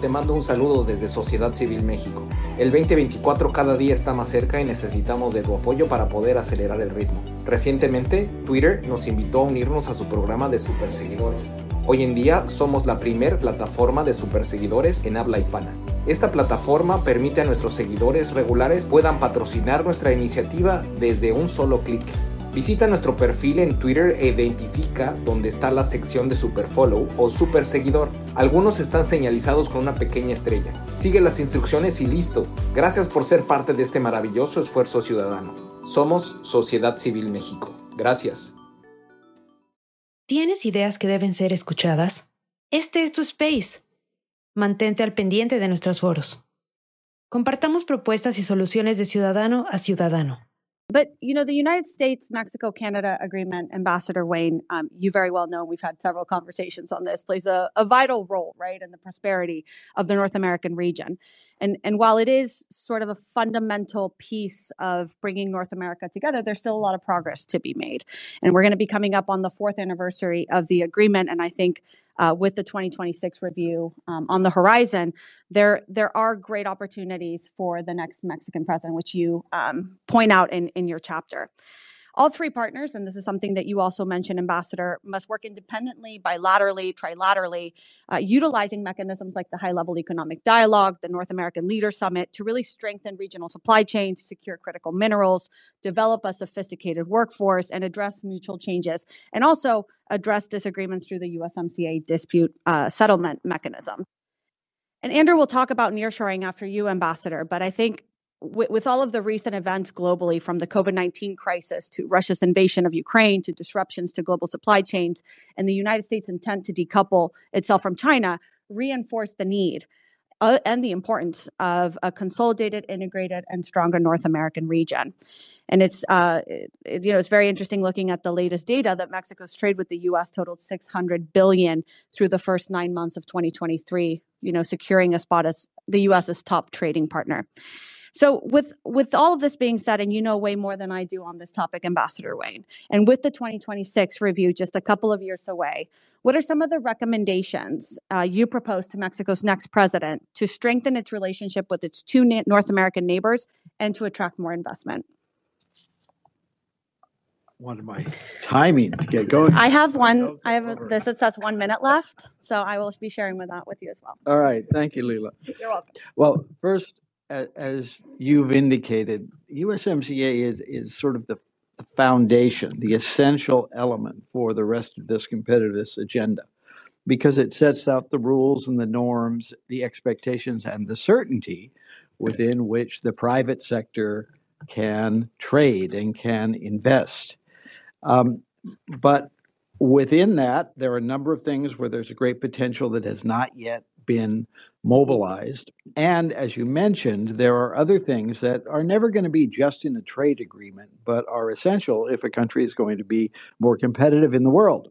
Te mando un saludo desde Sociedad Civil México. El 2024 cada día está más cerca y necesitamos de tu apoyo para poder acelerar el ritmo. Recientemente, Twitter nos invitó a unirnos a su programa de superseguidores. Hoy en día somos la primer plataforma de superseguidores en habla hispana. Esta plataforma permite a nuestros seguidores regulares puedan patrocinar nuestra iniciativa desde un solo clic. Visita nuestro perfil en Twitter e identifica dónde está la sección de Superfollow o Super Seguidor. Algunos están señalizados con una pequeña estrella. Sigue las instrucciones y listo. Gracias por ser parte de este maravilloso esfuerzo ciudadano. Somos Sociedad Civil México. Gracias. ¿Tienes ideas que deben ser escuchadas? Este es tu space. Mantente al pendiente de nuestros foros. Compartamos propuestas y soluciones de ciudadano a ciudadano. But you know, the United States Mexico Canada agreement, Ambassador Wayne, um, you very well know. We've had several conversations on this. Plays a, a vital role, right, in the prosperity of the North American region. And and while it is sort of a fundamental piece of bringing North America together, there's still a lot of progress to be made. And we're going to be coming up on the fourth anniversary of the agreement, and I think uh, with the 2026 review um, on the horizon, there there are great opportunities for the next Mexican president, which you um, point out in in your chapter. All three partners, and this is something that you also mentioned, Ambassador, must work independently, bilaterally, trilaterally, uh, utilizing mechanisms like the high level economic dialogue, the North American Leader Summit to really strengthen regional supply chains, secure critical minerals, develop a sophisticated workforce, and address mutual changes, and also address disagreements through the USMCA dispute uh, settlement mechanism. And Andrew will talk about nearshoring after you, Ambassador, but I think with, with, all of the recent events globally, from the COVID 19 crisis to Russia's invasion of Ukraine to disruptions to global supply chains, and the United States' intent to decouple itself from China, reinforce the need uh, and the importance of a consolidated, integrated, and stronger North American region. And it's uh, it, you know it's very interesting looking at the latest data that Mexico's trade with the U.S. totaled 600 billion through the first nine months of 2023. You know, securing a spot as the U.S.'s top trading partner. So with with all of this being said, and you know way more than I do on this topic, Ambassador Wayne, and with the 2026 review just a couple of years away, what are some of the recommendations uh, you propose to Mexico's next president to strengthen its relationship with its two na- North American neighbors and to attract more investment? What am I timing to get going? I have one. I have a, this. It says one minute left, so I will be sharing with that with you as well. All right, thank you, Leila. You're welcome. Well, first, as you've indicated, USMCA is, is sort of the foundation, the essential element for the rest of this competitiveness agenda, because it sets out the rules and the norms, the expectations, and the certainty within which the private sector can trade and can invest. Um, but within that, there are a number of things where there's a great potential that has not yet been mobilized. And as you mentioned, there are other things that are never going to be just in a trade agreement, but are essential if a country is going to be more competitive in the world.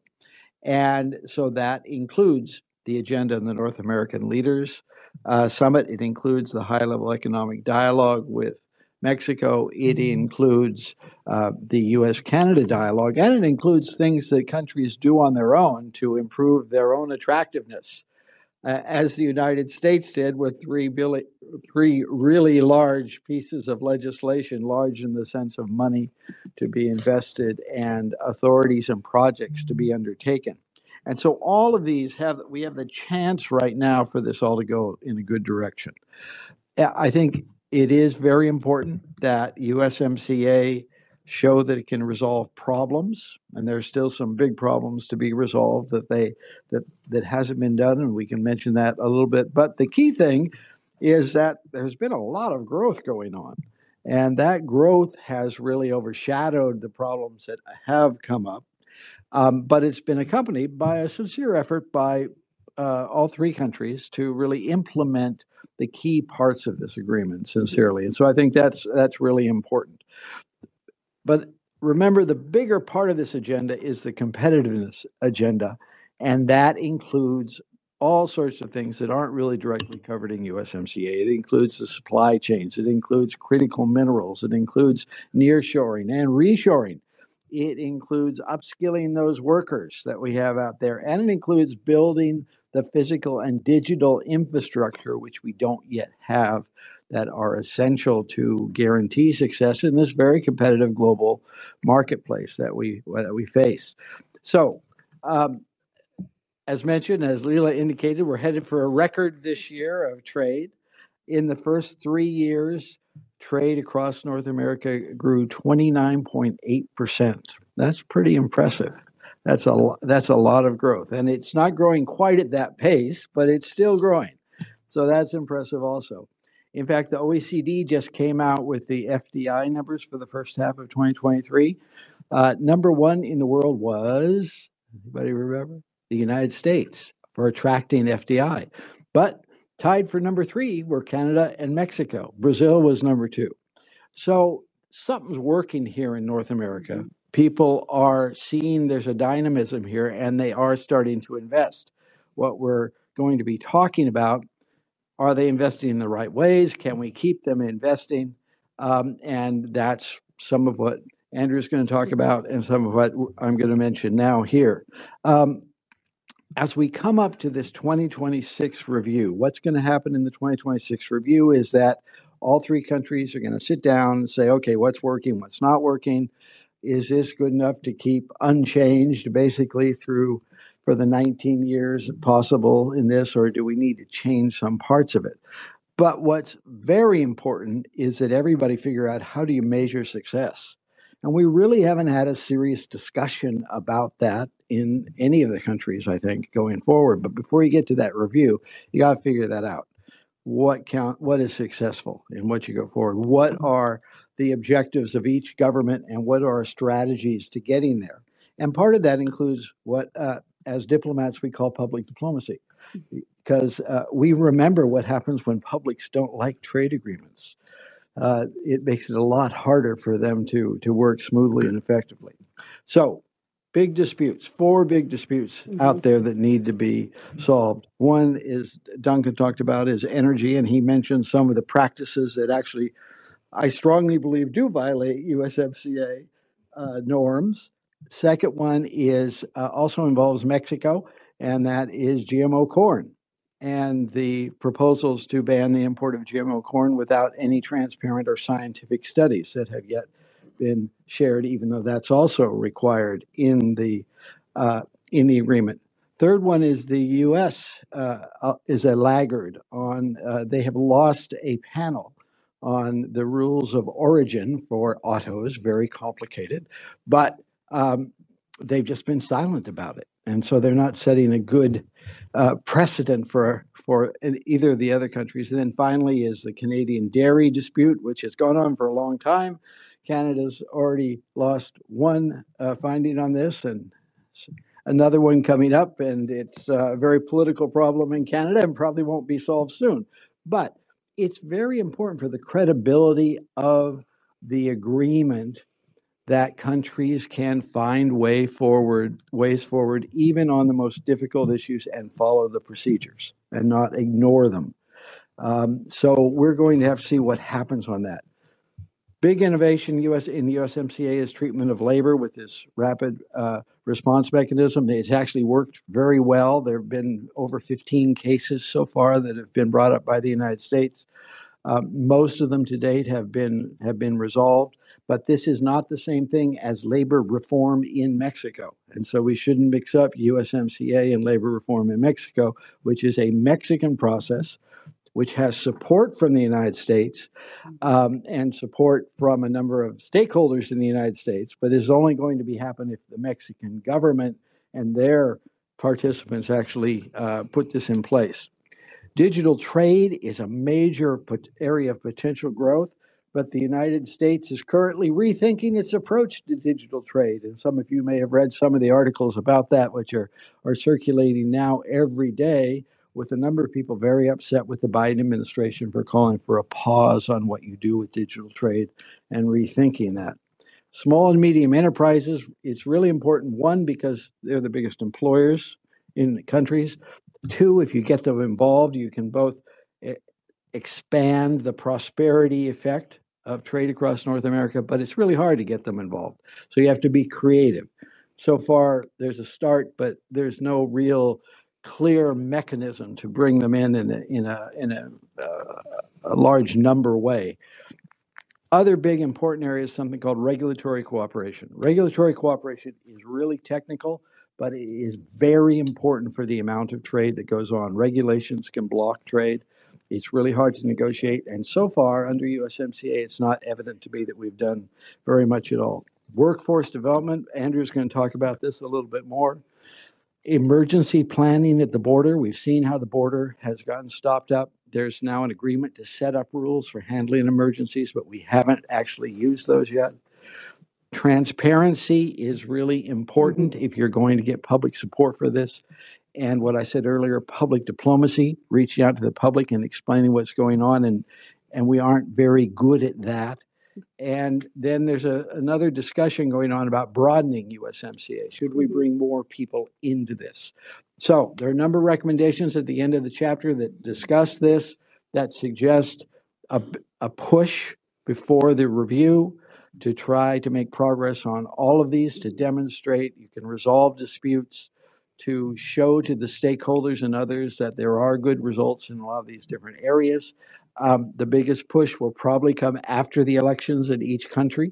And so that includes the agenda in the North American Leaders uh, Summit. It includes the high level economic dialogue with Mexico. It mm-hmm. includes uh, the US Canada dialogue, and it includes things that countries do on their own to improve their own attractiveness. Uh, as the United States did with three, three really large pieces of legislation, large in the sense of money to be invested and authorities and projects to be undertaken. And so all of these have we have the chance right now for this all to go in a good direction. I think it is very important that USMCA show that it can resolve problems and there's still some big problems to be resolved that they that that hasn't been done and we can mention that a little bit but the key thing is that there's been a lot of growth going on and that growth has really overshadowed the problems that have come up um, but it's been accompanied by a sincere effort by uh, all three countries to really implement the key parts of this agreement sincerely. And so I think that's that's really important. But remember, the bigger part of this agenda is the competitiveness agenda, and that includes all sorts of things that aren't really directly covered in USMCA. It includes the supply chains, it includes critical minerals, it includes nearshoring and reshoring. It includes upskilling those workers that we have out there, and it includes building the physical and digital infrastructure, which we don't yet have, that are essential to guarantee success in this very competitive global marketplace that we that we face. So, um, as mentioned, as Leila indicated, we're headed for a record this year of trade. In the first three years, trade across North America grew 29.8%. That's pretty impressive. That's a that's a lot of growth, and it's not growing quite at that pace, but it's still growing. So that's impressive, also. In fact, the OECD just came out with the FDI numbers for the first half of 2023. Uh, number one in the world was anybody remember the United States for attracting FDI, but tied for number three were Canada and Mexico. Brazil was number two. So something's working here in North America. Mm-hmm people are seeing there's a dynamism here and they are starting to invest. What we're going to be talking about are they investing in the right ways? Can we keep them investing? Um, and that's some of what Andrew's going to talk about and some of what I'm going to mention now here. Um, as we come up to this 2026 review, what's going to happen in the 2026 review is that all three countries are going to sit down and say, okay, what's working, what's not working is this good enough to keep unchanged basically through for the 19 years possible in this, or do we need to change some parts of it? But what's very important is that everybody figure out how do you measure success. And we really haven't had a serious discussion about that in any of the countries, I think, going forward. But before you get to that review, you got to figure that out. What count? What is successful in what you go forward? What are the objectives of each government and what are strategies to getting there. And part of that includes what, uh, as diplomats, we call public diplomacy, because uh, we remember what happens when publics don't like trade agreements. Uh, it makes it a lot harder for them to to work smoothly and effectively. So, big disputes, four big disputes mm-hmm. out there that need to be solved. One is Duncan talked about is energy, and he mentioned some of the practices that actually I strongly believe do violate USMCA uh, norms. Second one is uh, also involves Mexico, and that is GMO corn and the proposals to ban the import of GMO corn without any transparent or scientific studies that have yet been shared, even though that's also required in the uh, in the agreement. Third one is the U.S. Uh, uh, is a laggard on. Uh, they have lost a panel on the rules of origin for autos, very complicated, but um, they've just been silent about it. And so they're not setting a good uh, precedent for for either of the other countries. And then finally is the Canadian dairy dispute, which has gone on for a long time. Canada's already lost one uh, finding on this, and another one coming up, and it's a very political problem in Canada and probably won't be solved soon. But it's very important for the credibility of the agreement that countries can find way forward ways forward even on the most difficult issues and follow the procedures and not ignore them um, so we're going to have to see what happens on that big innovation US in the USMCA is treatment of labor with this rapid uh, response mechanism. It's actually worked very well. There have been over 15 cases so far that have been brought up by the United States. Uh, most of them to date have been have been resolved, but this is not the same thing as labor reform in Mexico, and so we shouldn't mix up USMCA and labor reform in Mexico, which is a Mexican process, which has support from the United States um, and support from a number of stakeholders in the United States, but is only going to be happen if the Mexican government and their participants actually uh, put this in place. Digital trade is a major area of potential growth, but the United States is currently rethinking its approach to digital trade. And some of you may have read some of the articles about that, which are, are circulating now every day, with a number of people very upset with the Biden administration for calling for a pause on what you do with digital trade and rethinking that. Small and medium enterprises, it's really important. One, because they're the biggest employers in countries, Two, if you get them involved, you can both eh, expand the prosperity effect of trade across North America, but it's really hard to get them involved. So you have to be creative. So far, there's a start, but there's no real clear mechanism to bring them in in a, in a, in a, uh, a large number way. Other big important areas, something called regulatory cooperation. Regulatory cooperation is really technical but it is very important for the amount of trade that goes on. Regulations can block trade. It's really hard to negotiate. And so far, under USMCA, it's not evident to me that we've done very much at all. Workforce development, Andrew's going to talk about this a little bit more. Emergency planning at the border, we've seen how the border has gotten stopped up. There's now an agreement to set up rules for handling emergencies, but we haven't actually used those yet. Transparency is really important if you're going to get public support for this. And what I said earlier, public diplomacy, reaching out to the public and explaining what's going on. And, and we aren't very good at that. And then there's a, another discussion going on about broadening USMCA. Should we bring more people into this? So there are a number of recommendations at the end of the chapter that discuss this, that suggest a, a push before the review to try to make progress on all of these to demonstrate you can resolve disputes, to show to the stakeholders and others that there are good results in a lot of these different areas. Um, the biggest push will probably come after the elections in each country,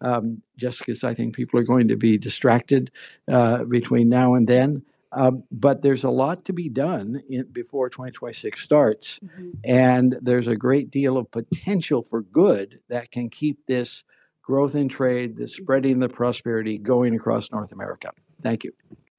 um, just because I think people are going to be distracted uh, between now and then. Um, but there's a lot to be done in, before 2026 starts. Mm-hmm. And there's a great deal of potential for good that can keep this growth in trade, the spreading the prosperity going across North America. Thank you.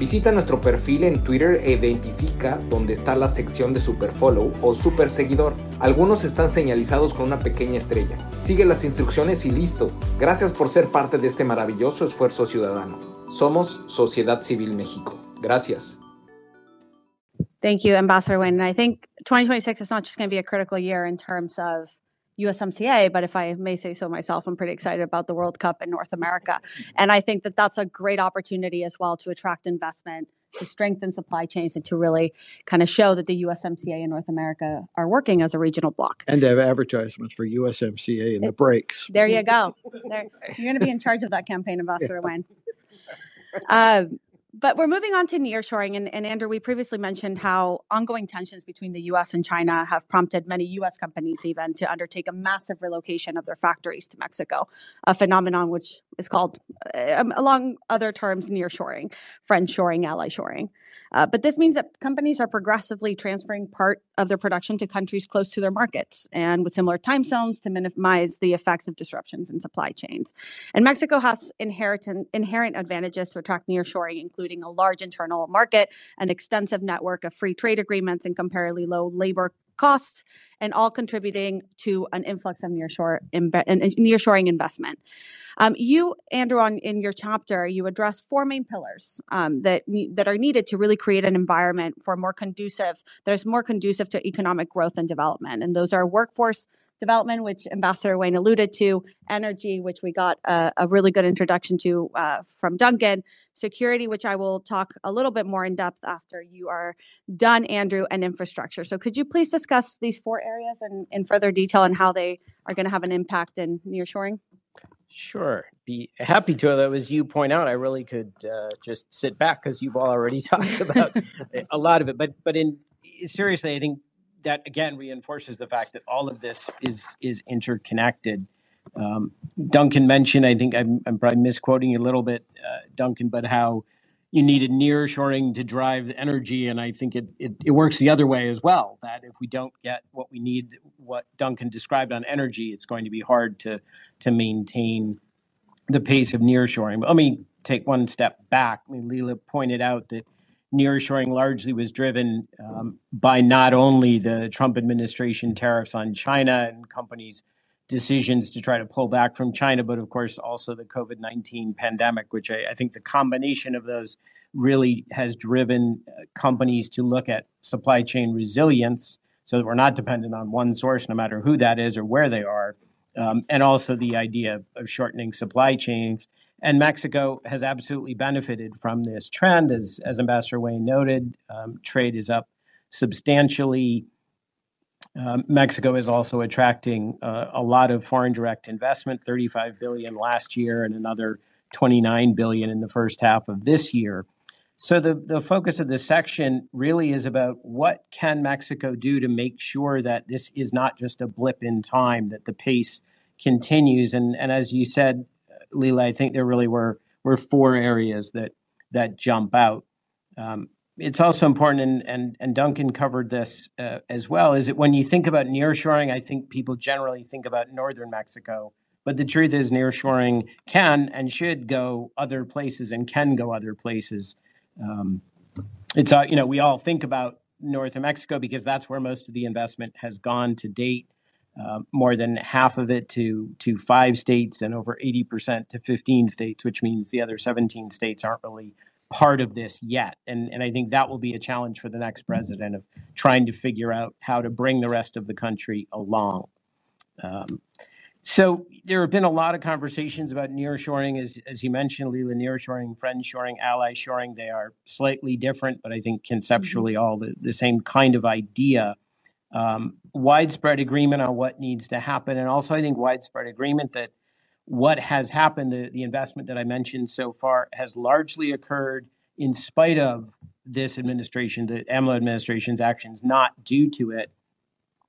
Visita nuestro perfil en Twitter e identifica dónde está la sección de Super Follow o Super Seguidor. Algunos están señalizados con una pequeña estrella. Sigue las instrucciones y listo. Gracias por ser parte de este maravilloso esfuerzo ciudadano. Somos Sociedad Civil México. Gracias. Thank you, Ambassador Wayne. And I think 2026 is not just going to be a critical year in terms of USMCA, but if I may say so myself, I'm pretty excited about the World Cup in North America. And I think that that's a great opportunity as well to attract investment, to strengthen supply chains, and to really kind of show that the USMCA and North America are working as a regional bloc. And to have advertisements for USMCA in the breaks. There you go. There, you're going to be in charge of that campaign, Ambassador yeah. Wayne. Um, but we're moving on to nearshoring. And, and Andrew, we previously mentioned how ongoing tensions between the US and China have prompted many US companies even to undertake a massive relocation of their factories to Mexico, a phenomenon which is called, um, along other terms, nearshoring, friendshoring, ally shoring. Uh, but this means that companies are progressively transferring part of their production to countries close to their markets and with similar time zones to minimize the effects of disruptions in supply chains. And Mexico has inherent, inherent advantages to attract nearshoring, including a large internal market, an extensive network of free trade agreements, and comparatively low labor costs, and all contributing to an influx of nearshore imbe- nearshoring investment. Um, you, Andrew, on in your chapter, you address four main pillars um, that that are needed to really create an environment for more conducive. There's more conducive to economic growth and development, and those are workforce development, which Ambassador Wayne alluded to, energy, which we got a, a really good introduction to uh, from Duncan, security, which I will talk a little bit more in depth after you are done, Andrew, and infrastructure. So could you please discuss these four areas in, in further detail and how they are going to have an impact in nearshoring? Sure, be happy to. As you point out, I really could uh, just sit back because you've already talked about a lot of it. But but in seriously, I think that again reinforces the fact that all of this is is interconnected. Um, Duncan mentioned, I think I'm, I'm, probably misquoting you a little bit, uh, Duncan, but how you needed nearshoring to drive energy, and I think it, it, it works the other way as well. That if we don't get what we need, what Duncan described on energy, it's going to be hard to to maintain the pace of nearshoring. But let me take one step back. I mean, Leila pointed out that nearshoring largely was driven um, by not only the Trump administration tariffs on China and companies' decisions to try to pull back from China, but of course also the COVID 19 pandemic, which I, I, think the combination of those really has driven uh, companies to look at supply chain resilience so that we're not dependent on one source, no matter who that is or where they are. Um, and also the idea of shortening supply chains and Mexico has absolutely benefited from this trend. As, as Ambassador Wayne noted, um, trade is up substantially. Um, Mexico is also attracting uh, a lot of foreign direct investment, 35 billion last year and another 29 billion in the first half of this year. So the, the focus of this section really is about what can Mexico do to make sure that this is not just a blip in time, that the pace continues. And, and as you said, Leila, I think there really were were four areas that that jump out. Um, it's also important, and, and, and Duncan covered this uh, as well, is that when you think about nearshoring, I think people generally think about northern Mexico. But the truth is, nearshoring can and should go other places and can go other places. Um, it's, uh, you know, we all think about north of Mexico because that's where most of the investment has gone to date. Uh, more than half of it to to five states and over 80% to 15 states, which means the other 17 states aren't really part of this yet. And, and I think that will be a challenge for the next president of trying to figure out how to bring the rest of the country along. Um, so there have been a lot of conversations about nearshoring, as, as you mentioned, Leila, nearshoring, friendshoring, ally shoring. They are slightly different, but I think conceptually all the, the same kind of idea um, widespread agreement on what needs to happen, and also I think widespread agreement that what has happened, the, the investment that I mentioned so far, has largely occurred in spite of this administration, the AMLO administration's actions, not due to it.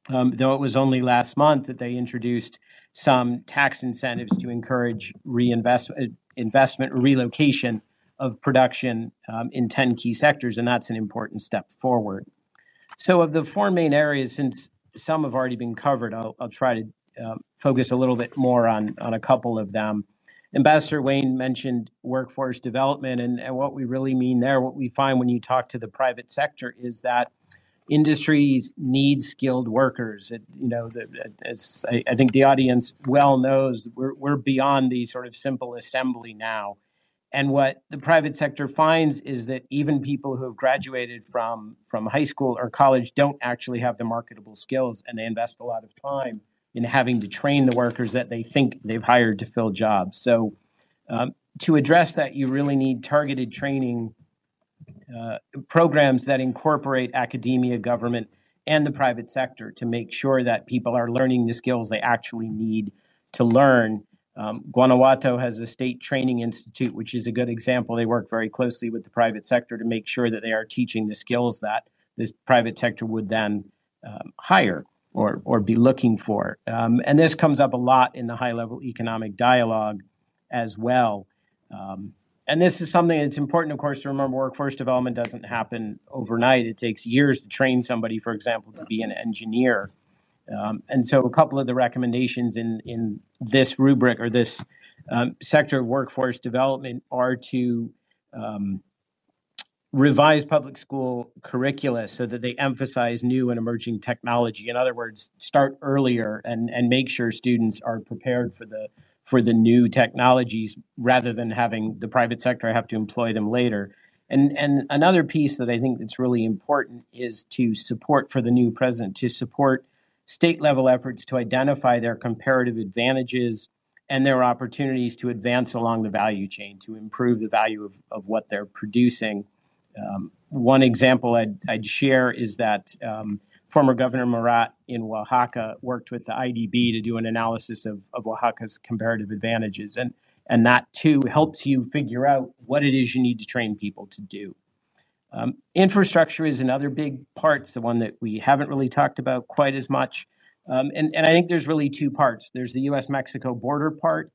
Um, though it was only last month that they introduced some tax incentives to encourage reinvestment, uh, investment, relocation of production um, in 10 key sectors, and that's an important step forward. So, of the four main areas, since some have already been covered, I'll, I'll try to um, focus a little bit more on, on a couple of them. Ambassador Wayne mentioned workforce development, and, and what we really mean there, what we find when you talk to the private sector is that industries need skilled workers. It, you know, the, as I, I, think the audience well knows, we're, we're beyond the sort of simple assembly now. And what the private sector finds is that even people who have graduated from, from high school or college don't actually have the marketable skills, and they invest a lot of time in having to train the workers that they think they've hired to fill jobs. So, um, to address that, you really need targeted training uh, programs that incorporate academia, government, and the private sector to make sure that people are learning the skills they actually need to learn Um, Guanajuato has a state training institute, which is a good example. They work very closely with the private sector to make sure that they are teaching the skills that this private sector would then um, hire or, or be looking for. Um, and this comes up a lot in the high level economic dialogue as well. Um, and this is something that's important, of course, to remember workforce development doesn't happen overnight. It takes years to train somebody, for example, to be an engineer. Um, and so, a couple of the recommendations in, in this rubric or this um, sector of workforce development are to um, revise public school curricula so that they emphasize new and emerging technology. In other words, start earlier and, and make sure students are prepared for the for the new technologies rather than having the private sector have to employ them later. And and another piece that I think that's really important is to support for the new president to support state level efforts to identify their comparative advantages and their opportunities to advance along the value chain to improve the value of, of what they're producing um, one example I'd, I'd, share is that um, former Governor Murat in Oaxaca worked with the IDB to do an analysis of, of Oaxaca's comparative advantages. And, and that too helps you figure out what it is you need to train people to do. Um, infrastructure is another big part. It's the one that we haven't really talked about quite as much. Um, and, and I think there's really two parts. There's the US Mexico border part,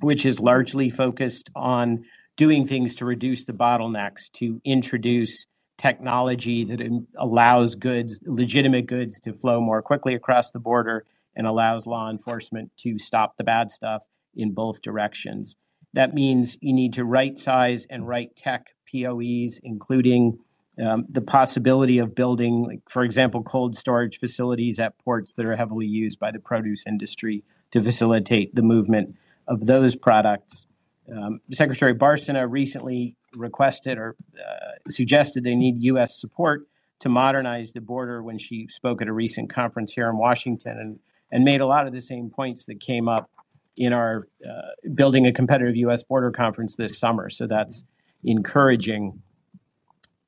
which is largely focused on doing things to reduce the bottlenecks, to introduce technology that allows goods, legitimate goods, to flow more quickly across the border and allows law enforcement to stop the bad stuff in both directions. That means you need to right size and right tech POEs, including um, the possibility of building, like, for example, cold storage facilities at ports that are heavily used by the produce industry to facilitate the movement of those products. Um, Secretary Bárcena recently requested or uh, suggested they need U.S. support to modernize the border when she spoke at a recent conference here in Washington and, and made a lot of the same points that came up in our uh, building a competitive U.S. border conference this summer. So that's encouraging.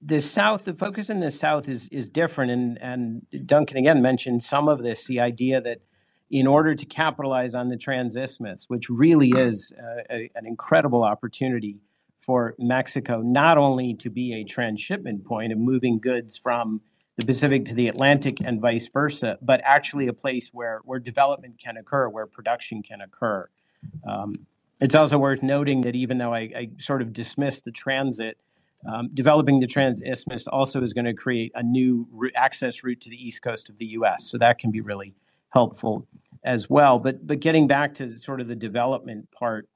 The South, the focus in the South is is different, and and Duncan again mentioned some of this. The idea that in order to capitalize on the transisthmus, which really is a, an incredible opportunity for Mexico, not only to be a transshipment point of moving goods from the Pacific to the Atlantic and vice versa, but actually a place where, where development can occur, where production can occur. Um, it's also worth noting that even though I, I sort of dismissed the transit, um, developing the transisthmus also is going to create a new access route to the east coast of the U.S. So that can be really helpful as well. But but getting back to sort of the development part,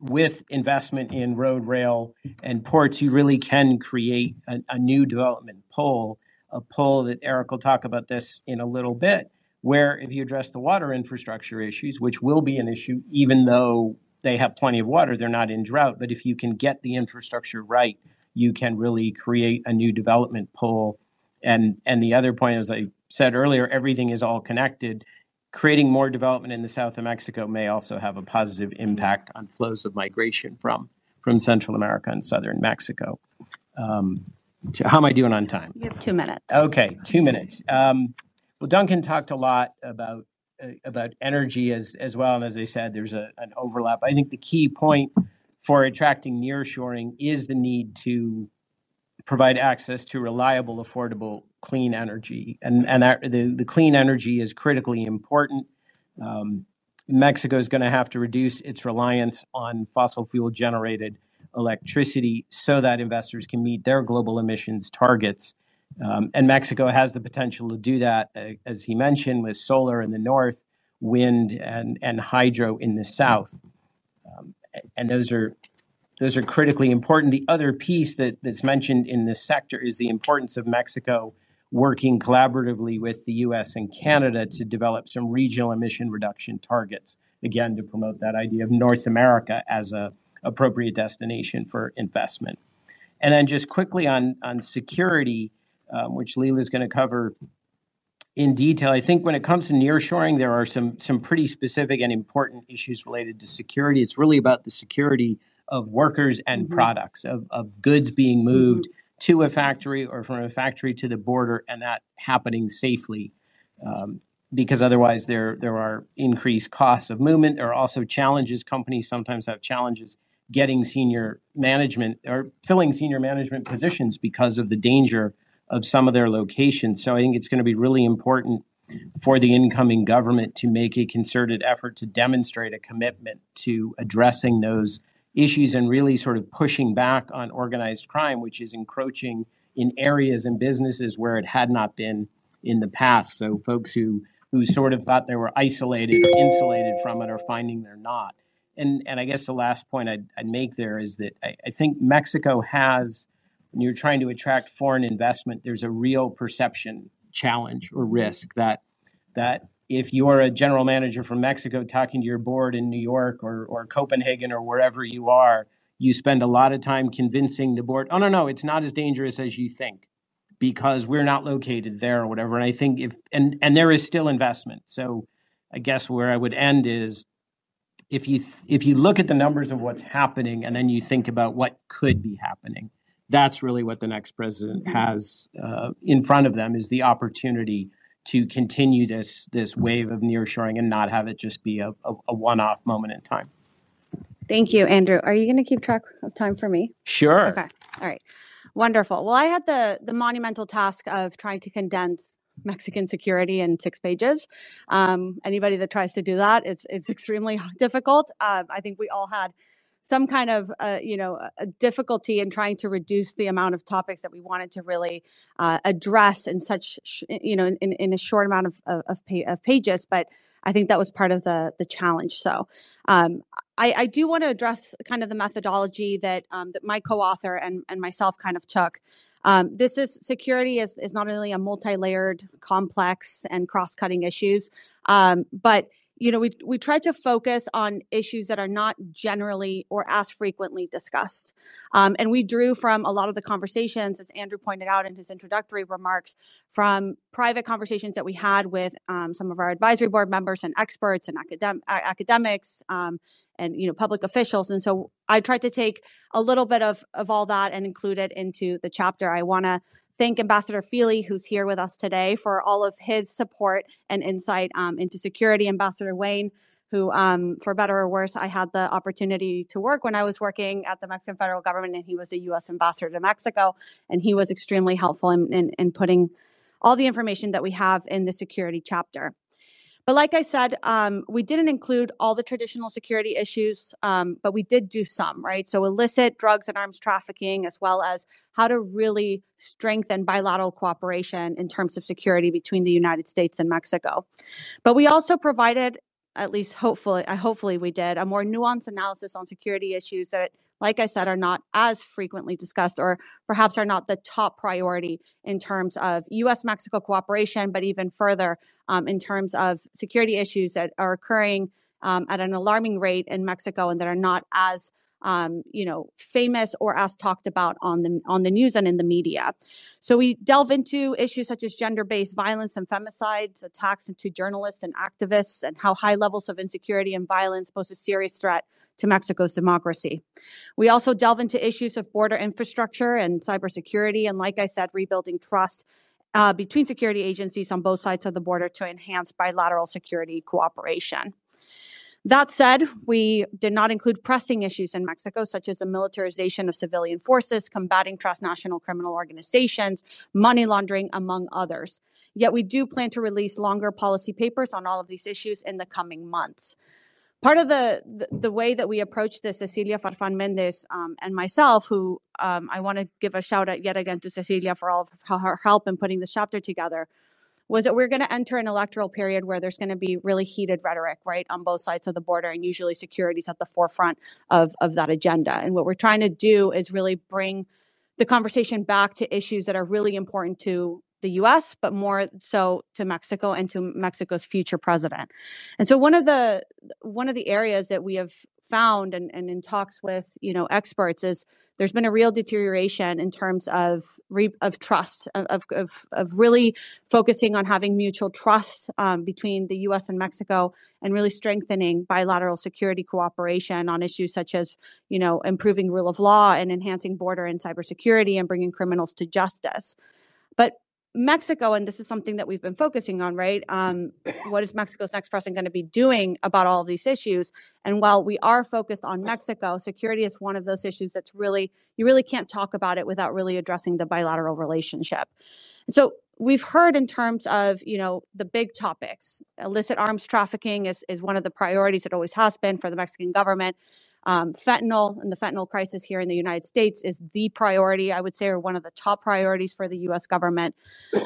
with investment in road, rail, and ports, you really can create a, a new development pole, a pole that Eric will talk about this in a little bit, where if you address the water infrastructure issues, which will be an issue, even though they have plenty of water, they're not in drought. But if you can get the infrastructure right, you can really create a new development pole. And and the other point, as I said earlier, everything is all connected creating more development in the south of Mexico may also have a positive impact on flows of migration from from Central America and southern Mexico. Um, how am I doing on time? You have two minutes. Okay, two minutes. Um, well, Duncan talked a lot about uh, about energy as as well, and as I said, there's a, an overlap. I think the key point for attracting nearshoring is the need to provide access to reliable, affordable, clean energy, and and that, the the clean energy is critically important. Um, Mexico is going to have to reduce its reliance on fossil fuel generated electricity so that investors can meet their global emissions targets. Um, and Mexico has the potential to do that, uh, as he mentioned, with solar in the north, wind, and, and hydro in the south. Um, and those are those are critically important. The other piece that, that's mentioned in this sector is the importance of Mexico working collaboratively with the US and Canada to develop some regional emission reduction targets, again, to promote that idea of North America as a appropriate destination for investment. And then just quickly on, on security, um, which Leila is going to cover in detail. I think when it comes to nearshoring, there are some some pretty specific and important issues related to security. It's really about the security of workers and mm-hmm. products, of, of goods being moved mm-hmm. to a factory or from a factory to the border, and that happening safely. Um, because otherwise there there are increased costs of movement. There are also challenges. Companies sometimes have challenges getting senior management or filling senior management positions because of the danger of some of their locations. So I think it's going to be really important for the incoming government to make a concerted effort to demonstrate a commitment to addressing those issues and really sort of pushing back on organized crime, which is encroaching in areas and businesses where it had not been in the past. So folks who who sort of thought they were isolated or insulated from it are finding they're not. And and I guess the last point I'd, I'd make there is that I, I think Mexico has, when you're trying to attract foreign investment, there's a real perception challenge or risk that that if you're a general manager from Mexico talking to your board in New York or, or Copenhagen or wherever you are, you spend a lot of time convincing the board, oh no, no, it's not as dangerous as you think because we're not located there or whatever. And I think if and and there is still investment. So I guess where I would end is if you th- if you look at the numbers of what's happening and then you think about what could be happening, that's really what the next president has uh, in front of them is the opportunity to continue this this wave of nearshoring and not have it just be a, a, a one-off moment in time. Thank you, Andrew. Are you going to keep track of time for me? Sure. Okay. All right. Wonderful. Well, I had the the monumental task of trying to condense Mexican security in six pages. Um, anybody that tries to do that, it's it's extremely difficult. Uh, I think we all had some kind of uh, you know a difficulty in trying to reduce the amount of topics that we wanted to really uh, address in such sh- you know in, in a short amount of of, of, pages but i think that was part of the the challenge so um, I, I, do want to address kind of the methodology that um, that my co-author and, and myself kind of took um, this is security is, is not only a multi-layered complex and cross-cutting issues um, but you know, we we try to focus on issues that are not generally or as frequently discussed, um, and we drew from a lot of the conversations, as Andrew pointed out in his introductory remarks, from private conversations that we had with um, some of our advisory board members and experts and academ- academics. And you know public officials and so i tried to take a little bit of of all that and include it into the chapter i want to thank Ambassador Feeley, who's here with us today, for all of his support and insight um, into security. Ambassador Wayne, who, um, for better or worse, I had the opportunity to work when I was working at the Mexican federal government, and he was a U.S. ambassador to Mexico, and he was extremely helpful in, in, in putting all the information that we have in the security chapter. But like I said, um, we didn't include all the traditional security issues, um, but we did do some, right? So illicit drugs and arms trafficking, as well as how to really strengthen bilateral cooperation in terms of security between the United States and Mexico. But we also provided, at least hopefully, I hopefully we did, a more nuanced analysis on security issues that like I said, are not as frequently discussed or perhaps are not the top priority in terms of US Mexico cooperation, but even further um, in terms of security issues that are occurring um, at an alarming rate in Mexico and that are not as um, you know, famous or as talked about on the on the news and in the media. So we delve into issues such as gender-based violence and femicides, attacks into journalists and activists, and how high levels of insecurity and violence pose a serious threat to Mexico's democracy. We also delve into issues of border infrastructure and cybersecurity, and like I said, rebuilding trust uh, between security agencies on both sides of the border to enhance bilateral security cooperation. That said, we did not include pressing issues in Mexico, such as the militarization of civilian forces, combating transnational criminal organizations, money laundering, among others. Yet we do plan to release longer policy papers on all of these issues in the coming months part of the, the, the way that we approached this, Cecilia Farfan Mendez um, and myself, who um, I want to give a shout out yet again to Cecilia for all of her help in putting this chapter together, was that we're going to enter an electoral period where there's going to be really heated rhetoric, right, on both sides of the border, and usually security is at the forefront of of that agenda. And what we're trying to do is really bring the conversation back to issues that are really important to the US, but more so to Mexico and to Mexico's future president. And so one of the one of the areas that we have found and, and in talks with you know experts is there's been a real deterioration in terms of re, of trust of, of, of really focusing on having mutual trust um, between the U.S. and Mexico and really strengthening bilateral security cooperation on issues such as you know improving rule of law and enhancing border and cybersecurity and bringing criminals to justice. But Mexico, and this is something that we've been focusing on, right? Um, what is Mexico's next president going to be doing about all of these issues? And while we are focused on Mexico, security is one of those issues that's really, you really can't talk about it without really addressing the bilateral relationship. And so we've heard in terms of, you know, the big topics. Illicit arms trafficking is, is one of the priorities it always has been for the Mexican government. Um, fentanyl and the fentanyl crisis here in the United States is the priority, I would say, or one of the top priorities for the US government.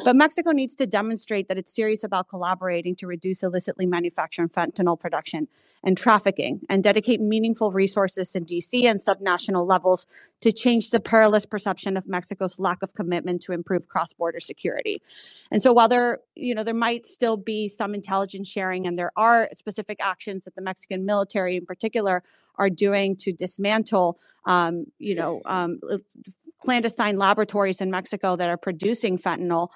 But Mexico needs to demonstrate that it's serious about collaborating to reduce illicitly manufactured fentanyl production and trafficking and dedicate meaningful resources in DC and subnational levels to change the perilous perception of Mexico's lack of commitment to improve cross-border security. And so while there, you know, there might still be some intelligence sharing and there are specific actions that the Mexican military in particular are doing to dismantle, um, you know, um, clandestine laboratories in Mexico that are producing fentanyl.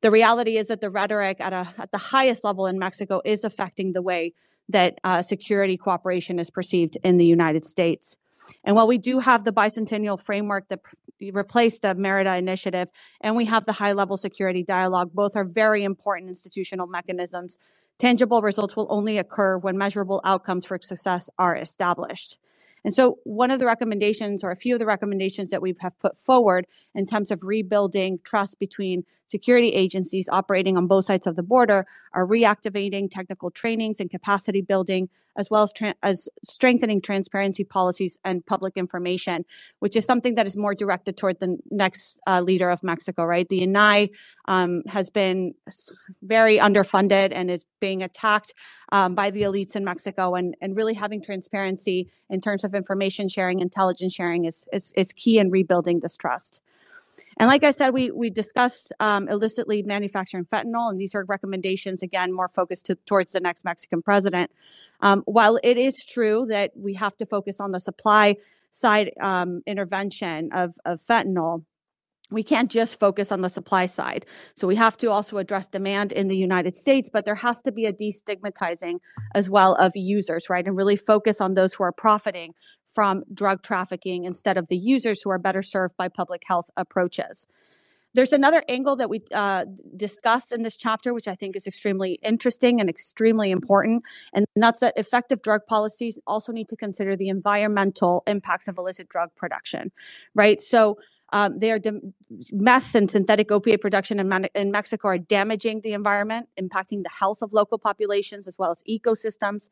The reality is that the rhetoric at a at the highest level in Mexico is affecting the way that uh, security cooperation is perceived in the United States. And while we do have the bicentennial framework that replaced the Merida Initiative, and we have the high level security dialogue, both are very important institutional mechanisms Tangible results will only occur when measurable outcomes for success are established. And so, one of the recommendations, or a few of the recommendations that we have put forward in terms of rebuilding trust between security agencies operating on both sides of the border, are reactivating technical trainings and capacity building, as well as, tra- as strengthening transparency policies and public information, which is something that is more directed toward the next uh, leader of Mexico, right? The INAI um, has been very underfunded and is being attacked um, by the elites in Mexico, and, and really having transparency in terms of information sharing, intelligence sharing is, is, is key in rebuilding this trust. And like I said, we we discussed um, illicitly manufacturing fentanyl, and these are recommendations again more focused to, towards the next Mexican president. Um, while it is true that we have to focus on the supply side um, intervention of, of fentanyl, we can't just focus on the supply side. So we have to also address demand in the United States, but there has to be a destigmatizing as well of users, right? And really focus on those who are profiting from drug trafficking instead of the users who are better served by public health approaches. There's another angle that we uh, discuss in this chapter, which I think is extremely interesting and extremely important, and that's that effective drug policies also need to consider the environmental impacts of illicit drug production, right? So um, they are de- meth and synthetic opiate production in, Man- in Mexico are damaging the environment, impacting the health of local populations as well as ecosystems.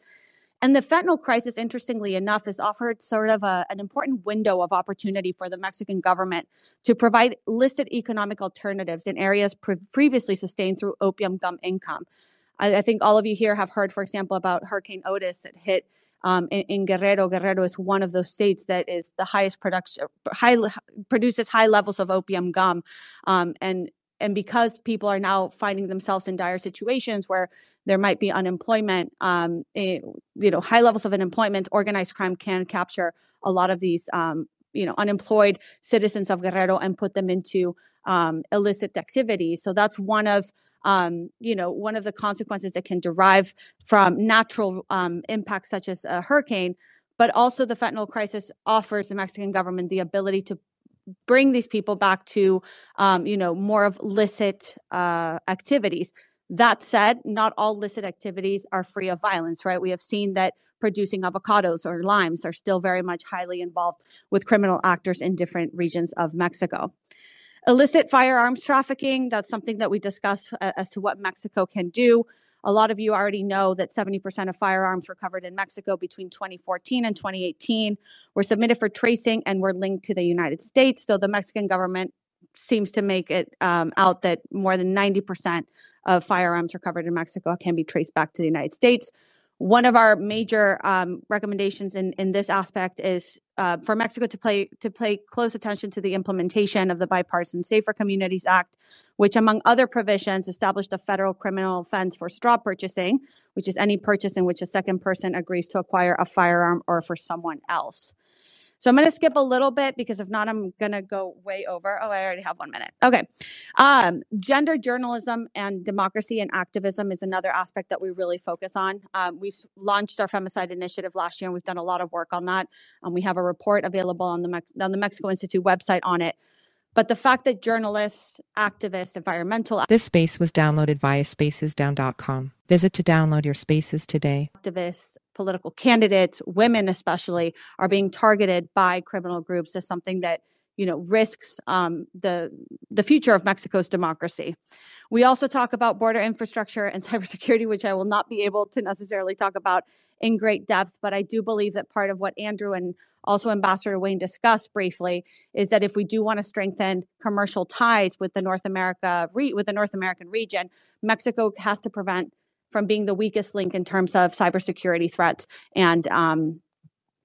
And the fentanyl crisis, interestingly enough, has offered sort of a, an important window of opportunity for the Mexican government to provide illicit economic alternatives in areas pre- previously sustained through opium gum income. I, I, think all of you here have heard, for example, about Hurricane Otis that hit um, in, in, Guerrero. Guerrero is one of those states that is the highest production, high produces high levels of opium gum, um, and and because people are now finding themselves in dire situations where there might be unemployment, um, it, eh, you know, high levels of unemployment, organized crime can capture a lot of these, um, you know, unemployed citizens of Guerrero and put them into um, illicit activities. So that's one of, um, you know, one of the consequences that can derive from natural um, impacts such as a hurricane. But also, the fentanyl crisis offers the Mexican government the ability to bring these people back to, um, you know, more of licit uh, activities. That said, not all illicit activities are free of violence, right? We have seen that producing avocados or limes are still very much highly involved with criminal actors in different regions of Mexico. Illicit firearms trafficking, that's something that we discuss uh, as to what Mexico can do. A lot of you already know that 70% of firearms recovered in Mexico between 2014 and 2018 were submitted for tracing and were linked to the United States, though the Mexican government seems to make it um, out that more than 90% of firearms recovered in Mexico can be traced back to the United States. One of our major um, recommendations in, in this aspect is uh, for Mexico to play to pay close attention to the implementation of the Bipartisan Safer Communities Act, which, among other provisions, established a federal criminal offense for straw purchasing, which is any purchase in which a second person agrees to acquire a firearm or for someone else. So I'm going to skip a little bit because if not, I'm going to go way over. Oh, I already have one minute. Okay. Um, gender journalism and democracy and activism is another aspect that we really focus on. Um, we launched our femicide initiative last year and we've done a lot of work on that. Um, we have a report available on the, on the Mexico Institute website on it. But the fact that journalists, activists, environmental This space was downloaded via spacesdown.com. Visit to download your spaces today. activists, political candidates, women especially, are being targeted by criminal groups is something that you know risks um, the the future of Mexico's democracy. We also talk about border infrastructure and cybersecurity, which I will not be able to necessarily talk about in great depth, but I do believe that part of what Andrew and also Ambassador Wayne discussed briefly is that if we do want to strengthen commercial ties with the North America re- with the North American region, Mexico has to prevent from being the weakest link in terms of cybersecurity threats and um,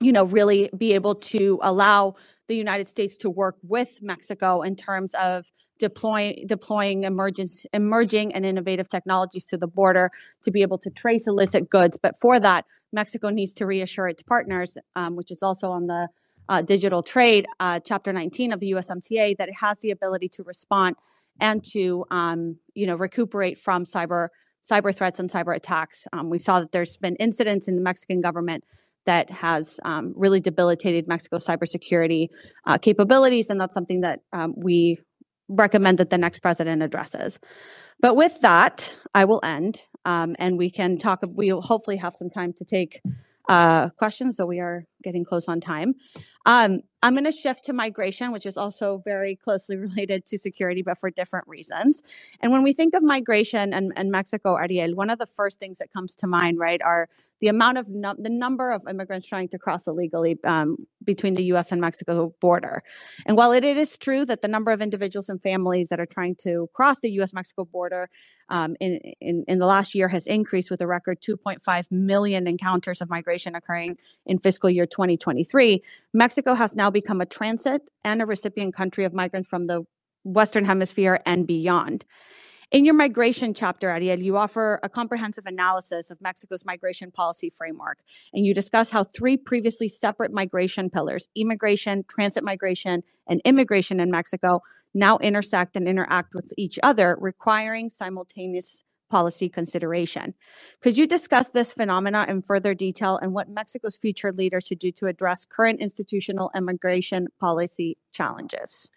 you know really be able to allow the United States to work with Mexico in terms of deploying deploying emergence, emerging and innovative technologies to the border to be able to trace illicit goods. But for that, Mexico needs to reassure its partners, um, which is also on the uh, digital trade uh, chapter 19 of the USMCA, that it has the ability to respond and to um, you know recuperate from cyber cyber threats and cyber attacks. Um, we saw that there's been incidents in the Mexican government that has um, really debilitated Mexico's cybersecurity uh, capabilities, and that's something that um, we recommend that the next president addresses. But with that, I will end, um, and we can talk. We will hopefully have some time to take uh, questions, so we are getting close on time. Um, I'm going to shift to migration, which is also very closely related to security, but for different reasons. And when we think of migration and, and Mexico, Ariel, one of the first things that comes to mind, right, are the amount of num- the number of immigrants trying to cross illegally um, between the U.S. and Mexico border. And while it is true that the number of individuals and families that are trying to cross the U.S.-Mexico border um, in, in in the last year has increased with a record 2.5 million encounters of migration occurring in fiscal year 2023, Mexico has now become a transit and a recipient country of migrants from the Western Hemisphere and beyond. In your migration chapter, Ariel, you offer a comprehensive analysis of Mexico's migration policy framework, and you discuss how three previously separate migration pillars immigration, transit migration, and immigration in Mexico now intersect and interact with each other, requiring simultaneous policy consideration. Could you discuss this phenomena in further detail and what Mexico's future leaders should do to address current institutional immigration policy challenges?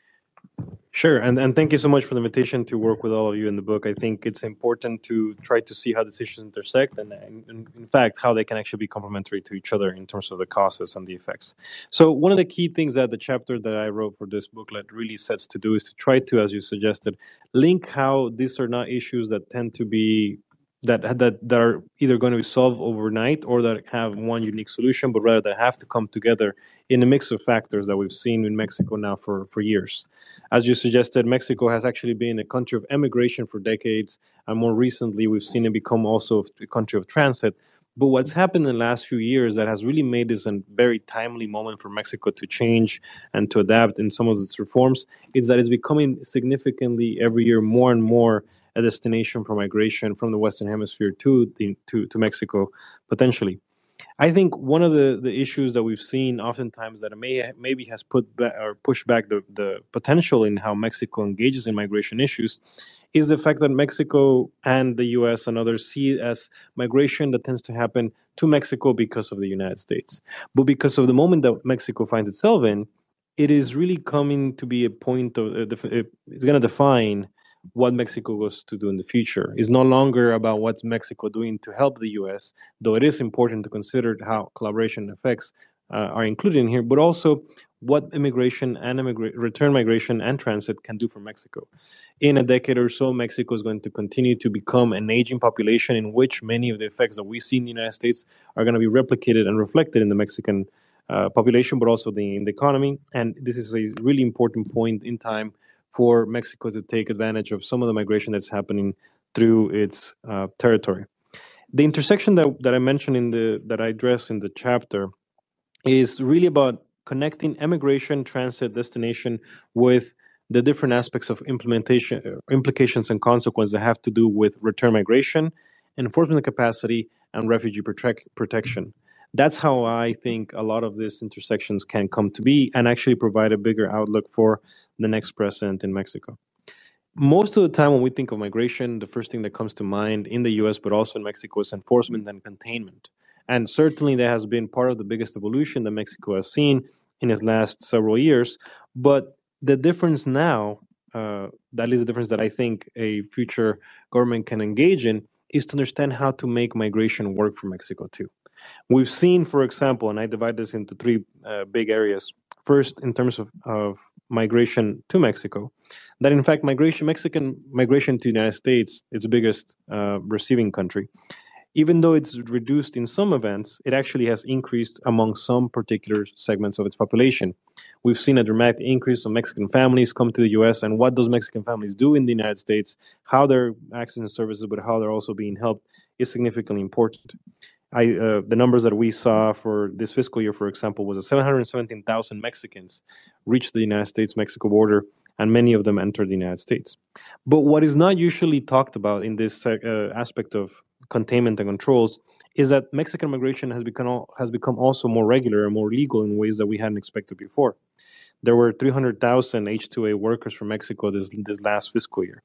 Sure, and, and thank you so much for the invitation to work with all of you in the book. I think it's important to try to see how decisions intersect and, and, in fact, how they can actually be complementary to each other in terms of the causes and the effects. So, one of the key things that the chapter that I wrote for this booklet really sets to do is to try to, as you suggested, link how these are not issues that tend to be that that that are either going to be solved overnight or that have one unique solution, but rather that have to come together in a mix of factors that we've seen in Mexico now for for years. As you suggested, Mexico has actually been a country of emigration for decades, and more recently, we've seen it become also a country of transit. But what's happened in the last few years that has really made this a very timely moment for Mexico to change and to adapt in some of its reforms is that it's becoming significantly every year more and more a destination for migration from the Western Hemisphere to the, to to Mexico potentially. I think one of the, the issues that we've seen oftentimes that may maybe has put back or pushed back the, the potential in how Mexico engages in migration issues is the fact that Mexico and the US and others see it as migration that tends to happen to Mexico because of the United States. But because of the moment that Mexico finds itself in, it is really coming to be a point of uh, it's going to define what Mexico goes to do in the future. It's no longer about what's Mexico doing to help the U.S., though it is important to consider how collaboration effects uh, are included in here, but also what immigration and immigra- return migration and transit can do for Mexico. In a decade or so, Mexico is going to continue to become an aging population in which many of the effects that we see in the United States are going to be replicated and reflected in the Mexican uh, population, but also the, in the economy. And this is a really important point in time for Mexico to take advantage of some of the migration that's happening through its uh, territory. The intersection that, that I mentioned in the that I address in the chapter is really about connecting emigration transit, destination with the different aspects of implementation, uh, implications, and consequences that have to do with return migration, enforcement capacity, and refugee protect, protection. That's how I think a lot of these intersections can come to be and actually provide a bigger outlook for the next president in Mexico. Most of the time, when we think of migration, the first thing that comes to mind in the US, but also in Mexico, is enforcement and containment. And certainly, that has been part of the biggest evolution that Mexico has seen in its last several years. But the difference now, uh, that is the difference that I think a future government can engage in, is to understand how to make migration work for Mexico too. We've seen, for example, and I divide this into three uh, big areas. First, in terms of, of migration to Mexico, that in fact migration, Mexican migration to the United States, its biggest uh, receiving country, even though it's reduced in some events, it actually has increased among some particular segments of its population. We've seen a dramatic increase of Mexican families come to the US, and what those Mexican families do in the United States, how they're accessing services, but how they're also being helped, is significantly important. I, uh, the numbers that we saw for this fiscal year, for example, was that 717,000 Mexicans reached the United States-Mexico border, and many of them entered the United States. But what is not usually talked about in this uh, aspect of containment and controls is that Mexican migration has become has become also more regular and more legal in ways that we hadn't expected before. There were 300,000 H-2A workers from Mexico this this last fiscal year.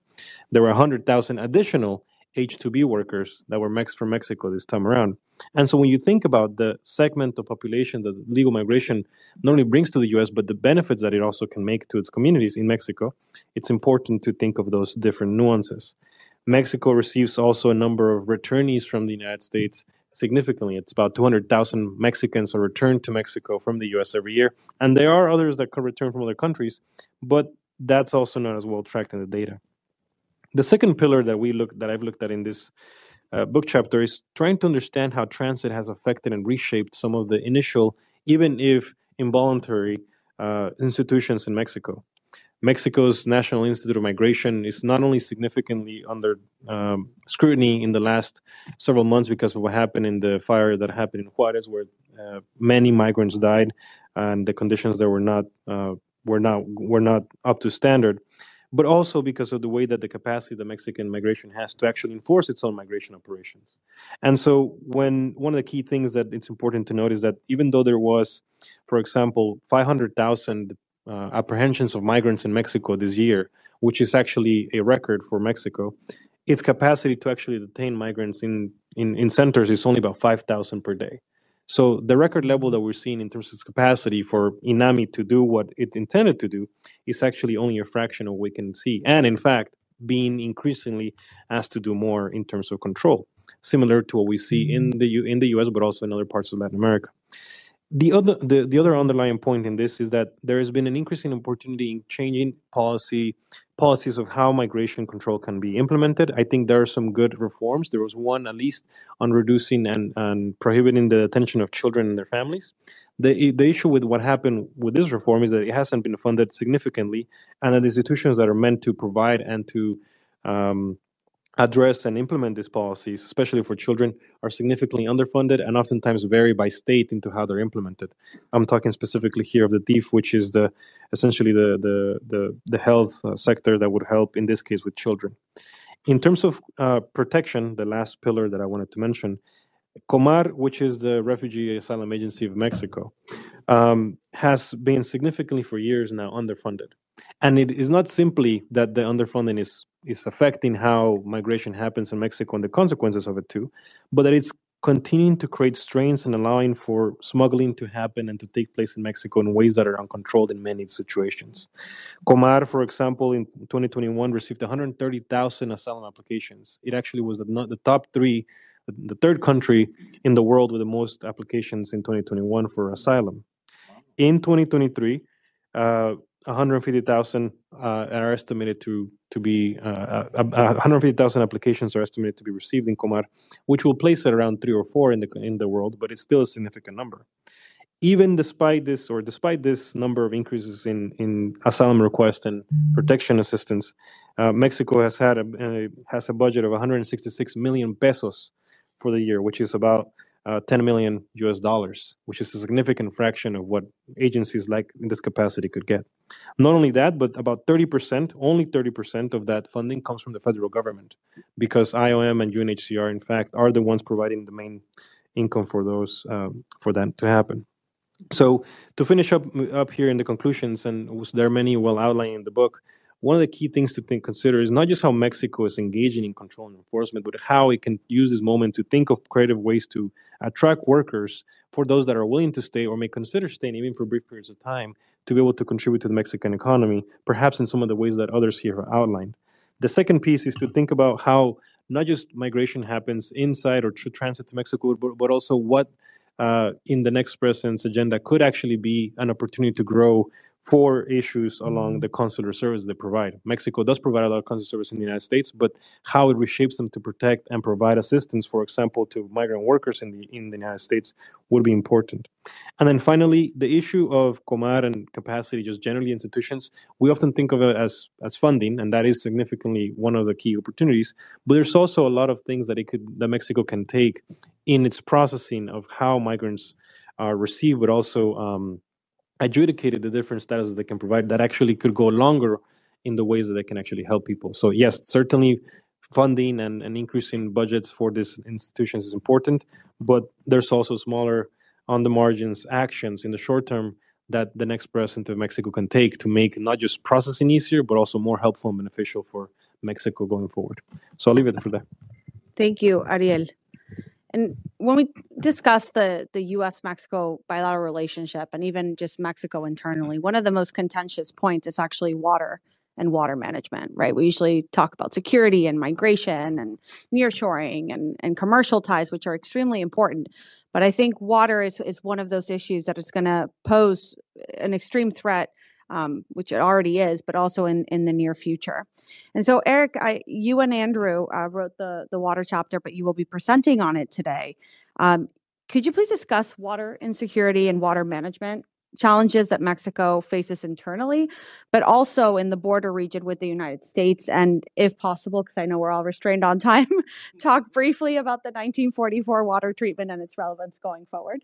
There were 100,000 additional H-2B workers that were Mex from Mexico this time around. And so when you think about the segment of population that legal migration not only brings to the US, but the benefits that it also can make to its communities in Mexico, it's important to think of those different nuances. Mexico receives also a number of returnees from the United States significantly. It's about 200,000 Mexicans are returned to Mexico from the US every year. And there are others that could return from other countries, but that's also not as well tracked in the data. The second pillar that we look that I've looked at in this uh, book chapter is trying to understand how transit has affected and reshaped some of the initial, even if involuntary, uh, institutions in Mexico. Mexico's National Institute of Migration is not only significantly under um, scrutiny in the last several months because of what happened in the fire that happened in Juarez, where uh, many migrants died, and the conditions there were not uh, were not were not up to standard, but also because of the way that the capacity the Mexican migration has to actually enforce its own migration operations. And so, when one of the key things that it's important to note is that even though there was, for example, 500,000 uh, apprehensions of migrants in Mexico this year, which is actually a record for Mexico, its capacity to actually detain migrants in, in, in centers is only about 5,000 per day. So the record level that we're seeing in terms of its capacity for INAMI to do what it intended to do is actually only a fraction of what we can see. And in fact, being increasingly asked to do more in terms of control, similar to what we see in mm-hmm. the U- in the US, but also in other parts of Latin America. The other the, the other underlying point in this is that there has been an increasing opportunity in changing policy policies of how migration control can be implemented. I think there are some good reforms. There was one at least on reducing and, and prohibiting the detention of children and their families. The, the issue with what happened with this reform is that it hasn't been funded significantly, and that institutions that are meant to provide and to um, address and implement these policies, especially for children, are significantly underfunded and oftentimes vary by state into how they're implemented. I'm talking specifically here of the DIF, which is the essentially the the the, the health uh, sector that would help in this case with children. In terms of uh, protection, the last pillar that I wanted to mention, Comar, which is the Refugee Asylum Agency of Mexico, um, has been significantly for years now underfunded. And it is not simply that the underfunding is is affecting how migration happens in Mexico and the consequences of it too, but that it's continuing to create strains and allowing for smuggling to happen and to take place in Mexico in ways that are uncontrolled in many situations. Comar, for example, in 2021 received 130,000 asylum applications. It actually was the, the top three, the third country in the world with the most applications in 2021 for asylum. In 2023, uh, 150,000 uh, are estimated to to be uh, uh, 150,000 applications are estimated to be received in Comar, which will place it around three or four in the in the world, but it's still a significant number. Even despite this, or despite this number of increases in in asylum requests and protection assistance, uh, Mexico has had a, a has a budget of 166 million pesos for the year, which is about uh, 10 million US dollars, which is a significant fraction of what agencies like in this capacity could get. Not only that, but about 30%, only 30% of that funding comes from the federal government because IOM and UNHCR, in fact, are the ones providing the main income for those, um, for that to happen. So to finish up up here in the conclusions, and there are many well outlined in the book, one of the key things to think consider is not just how Mexico is engaging in control and enforcement, but how it can use this moment to think of creative ways to attract workers for those that are willing to stay or may consider staying even for brief periods of time to be able to contribute to the Mexican economy, perhaps in some of the ways that others here have outlined. The second piece is to think about how not just migration happens inside or through transit to Mexico, but, but also what uh, in the next president's agenda could actually be an opportunity to grow for issues along the consular service they provide. Mexico does provide a lot of consular service in the United States, but how it reshapes them to protect and provide assistance, for example, to migrant workers in the in the United States would be important. And then finally, the issue of Comar and capacity, just generally institutions, we often think of it as as funding, and that is significantly one of the key opportunities. But there's also a lot of things that it could that Mexico can take in its processing of how migrants are received, but also um, adjudicated the different statuses they can provide that actually could go longer in the ways that they can actually help people. So yes, certainly funding and, and increasing budgets for these institutions is important, but there's also smaller on the margins actions in the short term that the next president of Mexico can take to make not just processing easier, but also more helpful and beneficial for Mexico going forward. So I'll leave it for that. Thank you, Ariel. And when we discuss the the U.S. Mexico bilateral relationship, and even just Mexico internally, one of the most contentious points is actually water and water management, right? We usually talk about security and migration and nearshoring and and commercial ties, which are extremely important. But I think water is is one of those issues that is going to pose an extreme threat um, which it already is, but also in, in the near future. And so, Eric, I, you and Andrew uh, wrote the, the water chapter, but you will be presenting on it today. Um, could you please discuss water insecurity and water management challenges that Mexico faces internally, but also in the border region with the United States? And if possible, because I know we're all restrained on time, talk briefly about the 1944 water treatment and its relevance going forward.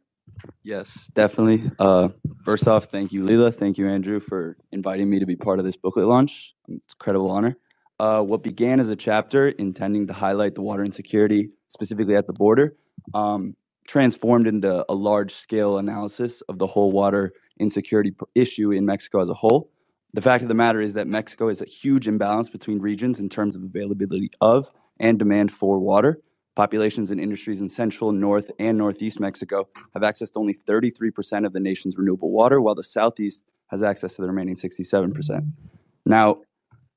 Yes, definitely. Uh, first off, thank you, Lila. Thank you, Andrew, for inviting me to be part of this booklet launch. It's a credible honor. Uh, what began as a chapter intending to highlight the water insecurity, specifically at the border, um, transformed into a large scale analysis of the whole water insecurity issue in Mexico as a whole. The fact of the matter is that Mexico has a huge imbalance between regions in terms of availability of and demand for water. Populations and industries in central, north, and northeast Mexico have access to only 33% of the nation's renewable water, while the southeast has access to the remaining 67%. Now,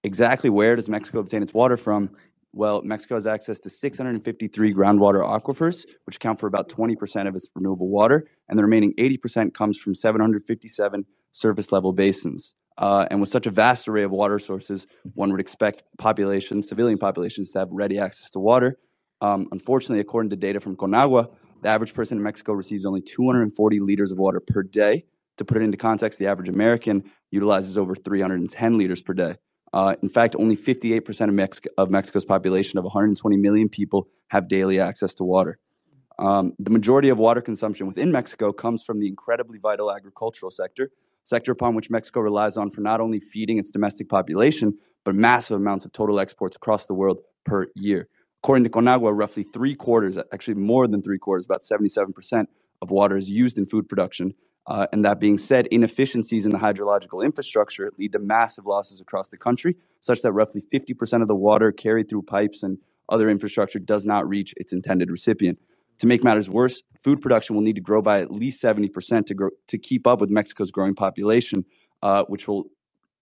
exactly where does Mexico obtain its water from? Well, Mexico has access to 653 groundwater aquifers, which account for about 20% of its renewable water, and the remaining 80% comes from 757 surface level basins. Uh, and with such a vast array of water sources, one would expect populations, civilian populations, to have ready access to water. Um, unfortunately, according to data from Conagua, the average person in Mexico receives only 240 liters of water per day. To put it into context, the average American utilizes over 310 liters per day. Uh, in fact, only 58% of, Mex- of, Mexico's population of 120 million people have daily access to water. Um, the majority of water consumption within Mexico comes from the incredibly vital agricultural sector, sector upon which Mexico relies on for not only feeding its domestic population, but massive amounts of total exports across the world per year. According to Conagua, roughly three quarters, actually more than three quarters, about 77% of water is used in food production. Uh, and that being said, inefficiencies in the hydrological infrastructure lead to massive losses across the country, such that roughly 50% of the water carried through pipes and other infrastructure does not reach its intended recipient. To make matters worse, food production will need to grow by at least 70% to, grow, to keep up with Mexico's growing population, uh, which will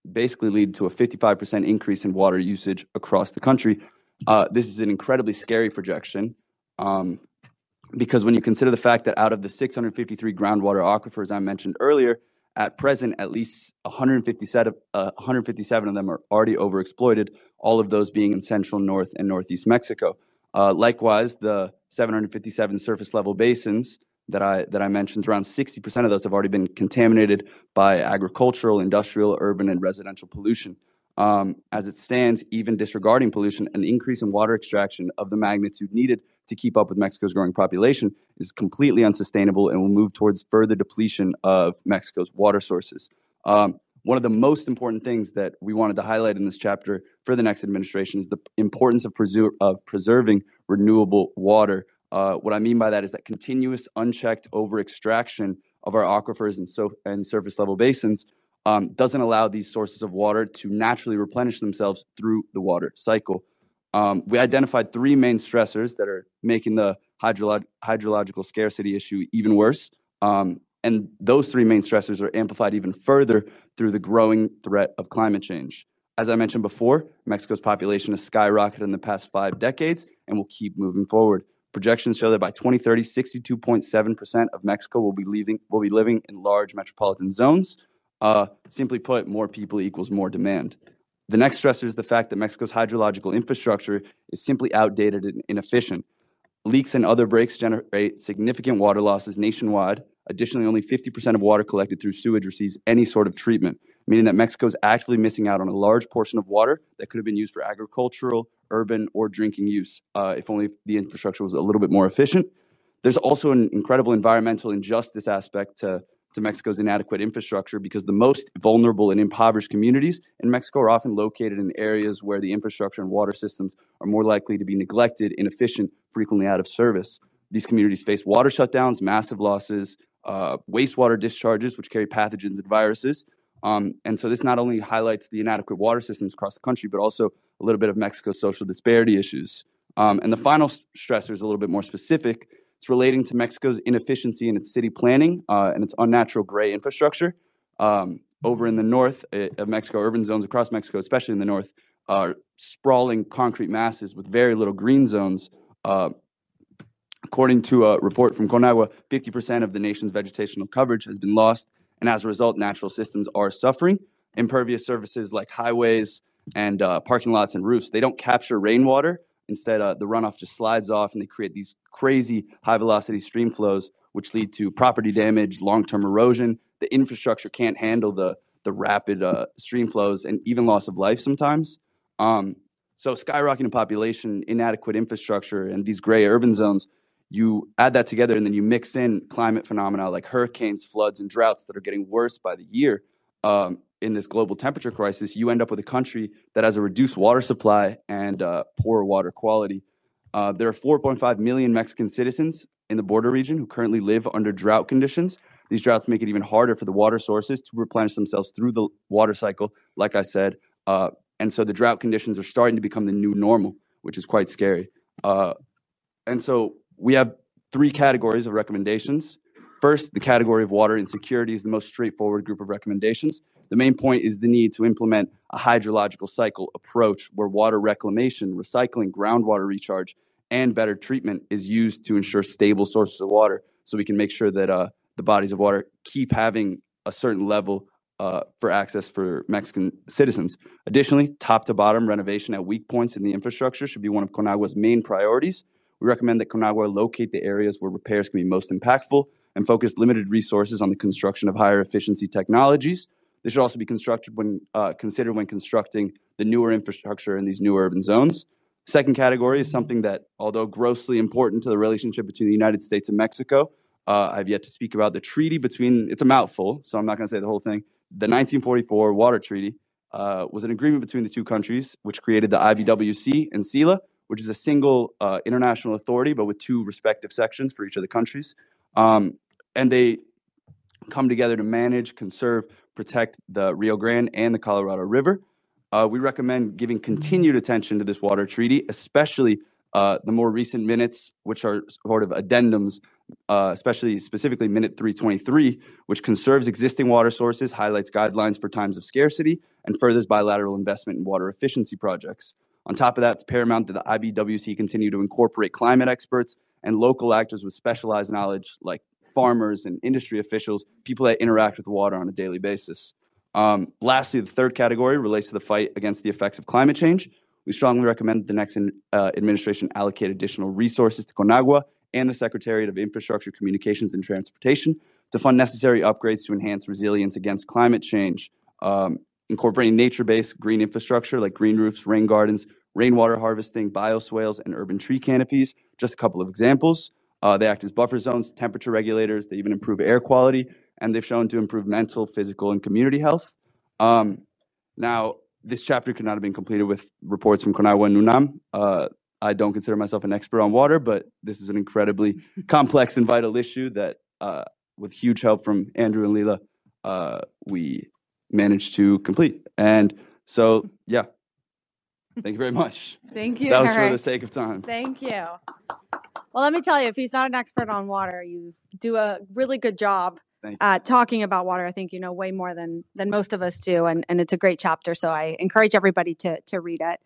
basically lead to a 55% increase in water usage across the country, uh, this is an incredibly scary projection um, because when you consider the fact that out of the 653 groundwater aquifers I mentioned earlier, at present, at least 157, uh, 157 of them are already overexploited, all of those being in central, north, and northeast Mexico. Uh, likewise, the 757 surface level basins that I that I mentioned, around 60% of those have already been contaminated by agricultural, industrial, urban, and residential pollution. Um, as it stands, even disregarding pollution, an increase in water extraction of the magnitude needed to keep up with Mexico's growing population is completely unsustainable and will move towards further depletion of Mexico's water sources. Um, one of the most important things that we wanted to highlight in this chapter for the next administration is the importance of, of preserving renewable water. Uh, what I mean by that is that continuous, unchecked over extraction of our aquifers and, so- and surface level basins um, doesn't allow these sources of water to naturally replenish themselves through the water cycle. Um, we identified three main stressors that are making the hydrolog- hydrological scarcity issue even worse. Um, and those three main stressors are amplified even further through the growing threat of climate change. As I mentioned before, Mexico's population has skyrocketed in the past five decades and will keep moving forward. Projections show that by 2030, 62.7% of Mexico will be leaving will be living in large metropolitan zones. Uh, simply put, more people equals more demand. The next stressor is the fact that Mexico's hydrological infrastructure is simply outdated and inefficient. Leaks and other breaks generate significant water losses nationwide. Additionally, only 50% of water collected through sewage receives any sort of treatment, meaning that Mexico is actively missing out on a large portion of water that could have been used for agricultural, urban, or drinking use uh, if only the infrastructure was a little bit more efficient. There's also an incredible environmental injustice aspect to to Mexico's inadequate infrastructure because the most vulnerable and impoverished communities in Mexico are often located in areas where the infrastructure and water systems are more likely to be neglected, inefficient, frequently out of service. These communities face water shutdowns, massive losses, uh, wastewater discharges, which carry pathogens and viruses. Um, and so this not only highlights the inadequate water systems across the country, but also a little bit of Mexico's social disparity issues. Um, and the final stressor is a little bit more specific it's relating to Mexico's inefficiency in its city planning uh, and its unnatural gray infrastructure. Um, over in the north uh, of Mexico, urban zones across Mexico, especially in the north, are sprawling concrete masses with very little green zones. Uh, according to a report from Conagua, 50% of the nation's vegetational coverage has been lost, and as a result, natural systems are suffering. Impervious surfaces like highways and uh, parking lots and roofs, they don't capture rainwater, Instead, uh, the runoff just slides off and they create these crazy high velocity stream flows, which lead to property damage, long term erosion. The infrastructure can't handle the, the rapid uh, stream flows and even loss of life sometimes. Um, so, skyrocketing population, inadequate infrastructure, and these gray urban zones, you add that together and then you mix in climate phenomena like hurricanes, floods, and droughts that are getting worse by the year. Um, in this global temperature crisis, you end up with a country that has a reduced water supply and uh, poor water quality. Uh, there are 4.5 million Mexican citizens in the border region who currently live under drought conditions. These droughts make it even harder for the water sources to replenish themselves through the water cycle, like I said. Uh, and so the drought conditions are starting to become the new normal, which is quite scary. Uh, and so we have three categories of recommendations. First, the category of water insecurity is the most straightforward group of recommendations. The main point is the need to implement a hydrological cycle approach where water reclamation, recycling, groundwater recharge, and better treatment is used to ensure stable sources of water so we can make sure that uh, the bodies of water keep having a certain level uh, for access for Mexican citizens. Additionally, top to bottom renovation at weak points in the infrastructure should be one of Conagua's main priorities. We recommend that Conagua locate the areas where repairs can be most impactful and focus limited resources on the construction of higher efficiency technologies this should also be constructed when uh, considered when constructing the newer infrastructure in these new urban zones. Second category is something that, although grossly important to the relationship between the United States and Mexico, uh, I've yet to speak about the treaty between. It's a mouthful, so I'm not going to say the whole thing. The 1944 Water Treaty uh, was an agreement between the two countries, which created the IBWC and CILA, which is a single uh, international authority, but with two respective sections for each of the countries. Um, and they come together to manage, conserve, protect the Rio Grande and the Colorado River. Uh, we recommend giving continued attention to this water treaty, especially uh, the more recent minutes, which are sort of addendums, uh, especially specifically minute 323, which conserves existing water sources, highlights guidelines for times of scarcity, and furthers bilateral investment in water efficiency projects. On top of that, it's paramount that the IBWC continue to incorporate climate experts and local actors with specialized knowledge like farmers and industry officials, people that interact with water on a daily basis. Um, lastly, the third category relates to the fight against the effects of climate change. We strongly recommend that the next in, uh, administration allocate additional resources to Conagua and the Secretariat of Infrastructure, Communications, and Transportation to fund necessary upgrades to enhance resilience against climate change, um, incorporating nature based green infrastructure like green roofs, rain gardens, rainwater harvesting, bioswales, and urban tree canopies. Just a couple of examples. Uh, they act as buffer zones, temperature regulators. They even improve air quality, and they've shown to improve mental, physical, and community health. Um, now, this chapter could not have been completed with reports from Conagua and UNAM. Uh, I don't consider myself an expert on water, but this is an incredibly complex and vital issue that, uh, with huge help from Andrew and Lila, uh, we managed to complete. And so, yeah, thank you very much. Thank you, That was for the sake of time. Thank you. Well, let me tell you, if he's not an expert on water, you do a really good job at talking about water. I think you know way more than than most of us do, and and it's a great chapter. So I encourage everybody to to read it.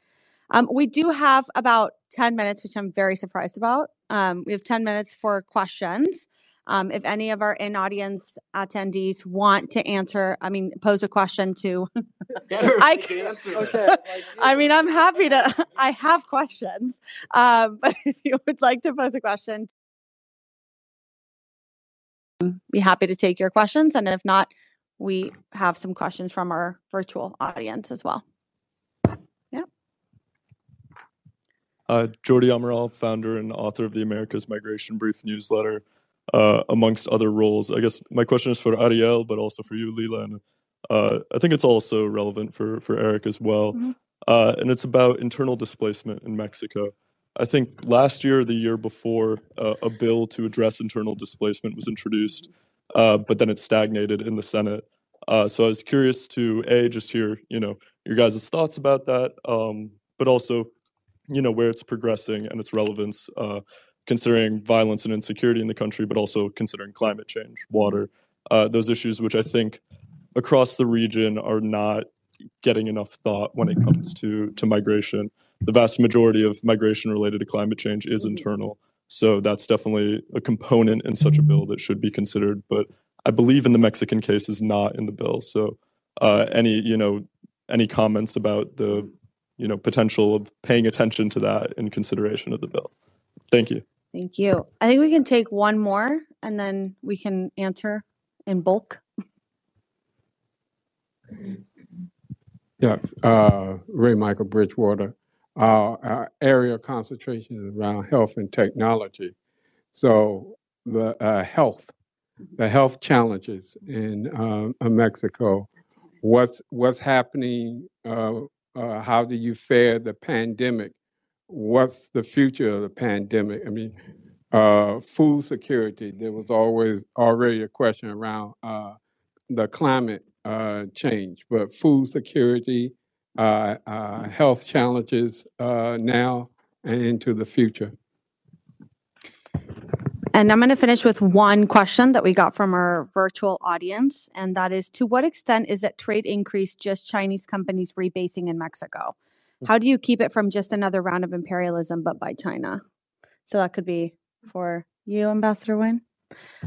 Um, we do have about ten minutes, which I'm very surprised about. Um, we have ten minutes for questions. Um, if any of our in audience attendees want to answer, I mean, pose a question to I can, okay. I mean, I'm happy to. I have questions, um, but if you would like to pose a question, be happy to take your questions. And if not, we have some questions from our virtual audience as well. Uh, Jordi Amaral, founder and author of the America's Migration Brief newsletter, uh, amongst other roles. I guess my question is for Ariel, but also for you, Lila, and uh, I think it's also relevant for for Eric as well. Mhm. Uh, and it's about internal displacement in Mexico. I think last year or the year before, uh, a bill to address internal displacement was introduced, uh, but then it stagnated in the Senate. Uh, so I was curious to a just hear you know your guys' thoughts about that, um, but also you know where it's progressing and its relevance uh, considering violence and insecurity in the country but also considering climate change water uh, those issues which i think across the region are not getting enough thought when it comes to to migration. The vast majority of migration related to climate change is internal. So that's definitely a component in such a bill that should be considered but i believe in the mexican case is not in the bill. So uh, any you know any comments about the you know potential of paying attention to that in consideration of the bill? Thank you Thank you. I think we can take one more and then we can answer in bulk. Yes, uh, Ray Michael Bridgewater. Uh, our area of concentration is around health and technology. So the uh, health, the health challenges in uh, Mexico. What's what's happening? Uh, uh, how do you fare the pandemic? What's the future of the pandemic? I mean, uh, food security. There was always already a question around uh, the climate uh, change, but food security, uh, uh, health challenges uh, now and into the future. And I'm going to finish with one question that we got from our virtual audience. And that is to what extent is that trade increase just Chinese companies rebasing in Mexico? How do you keep it from just another round of imperialism, but by China? So that could be for you, Ambassador Wayne.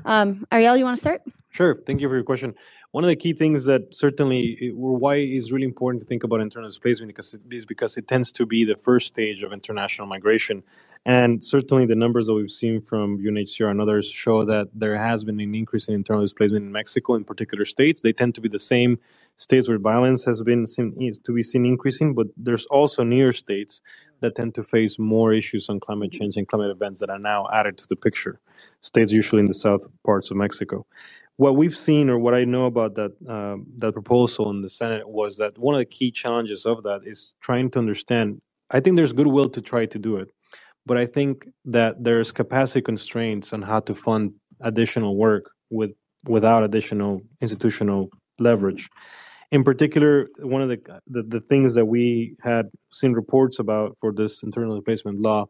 Um, Ariel, you want to start? Sure. Thank you for your question. One of the key things that certainly, why is really important to think about internal displacement because it is because it tends to be the first stage of international migration, and certainly the numbers that we've seen from UNHCR and others show that there has been an increase in internal displacement in Mexico in particular states. They tend to be the same states where violence has been seen, to be seen increasing, but there's also near states that tend to face more issues on climate change and climate events that are now added to the picture. States usually in the south parts of Mexico what we've seen or what I know about that um, that proposal in the Senate was that one of the key challenges of that is trying to understand. I think there's goodwill to try to do it, but I think that there's capacity constraints on how to fund additional work with without additional institutional leverage. In particular, one of the, the the things that we had seen reports about for this internal displacement law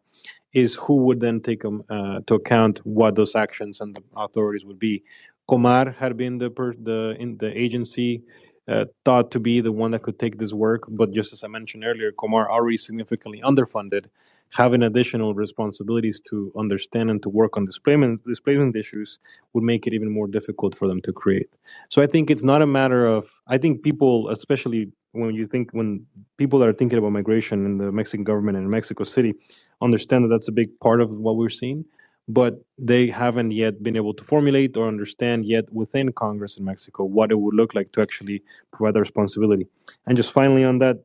is who would then take um, uh, to account what those actions and the authorities would be. Comar had been the per, the in the agency uh, thought to be the one that could take this work, but just as I mentioned earlier, Comar already significantly underfunded, having additional responsibilities to understand and to work on displacement displacement issues would make it even more difficult for them to create. So I think it's not a matter of I think people, especially when you think when people that are thinking about migration in the Mexican government and in Mexico City, understand that that's a big part of what we're seeing but they haven't yet been able to formulate or understand yet within Congress in Mexico what it would look like to actually provide the responsibility. And just finally on that,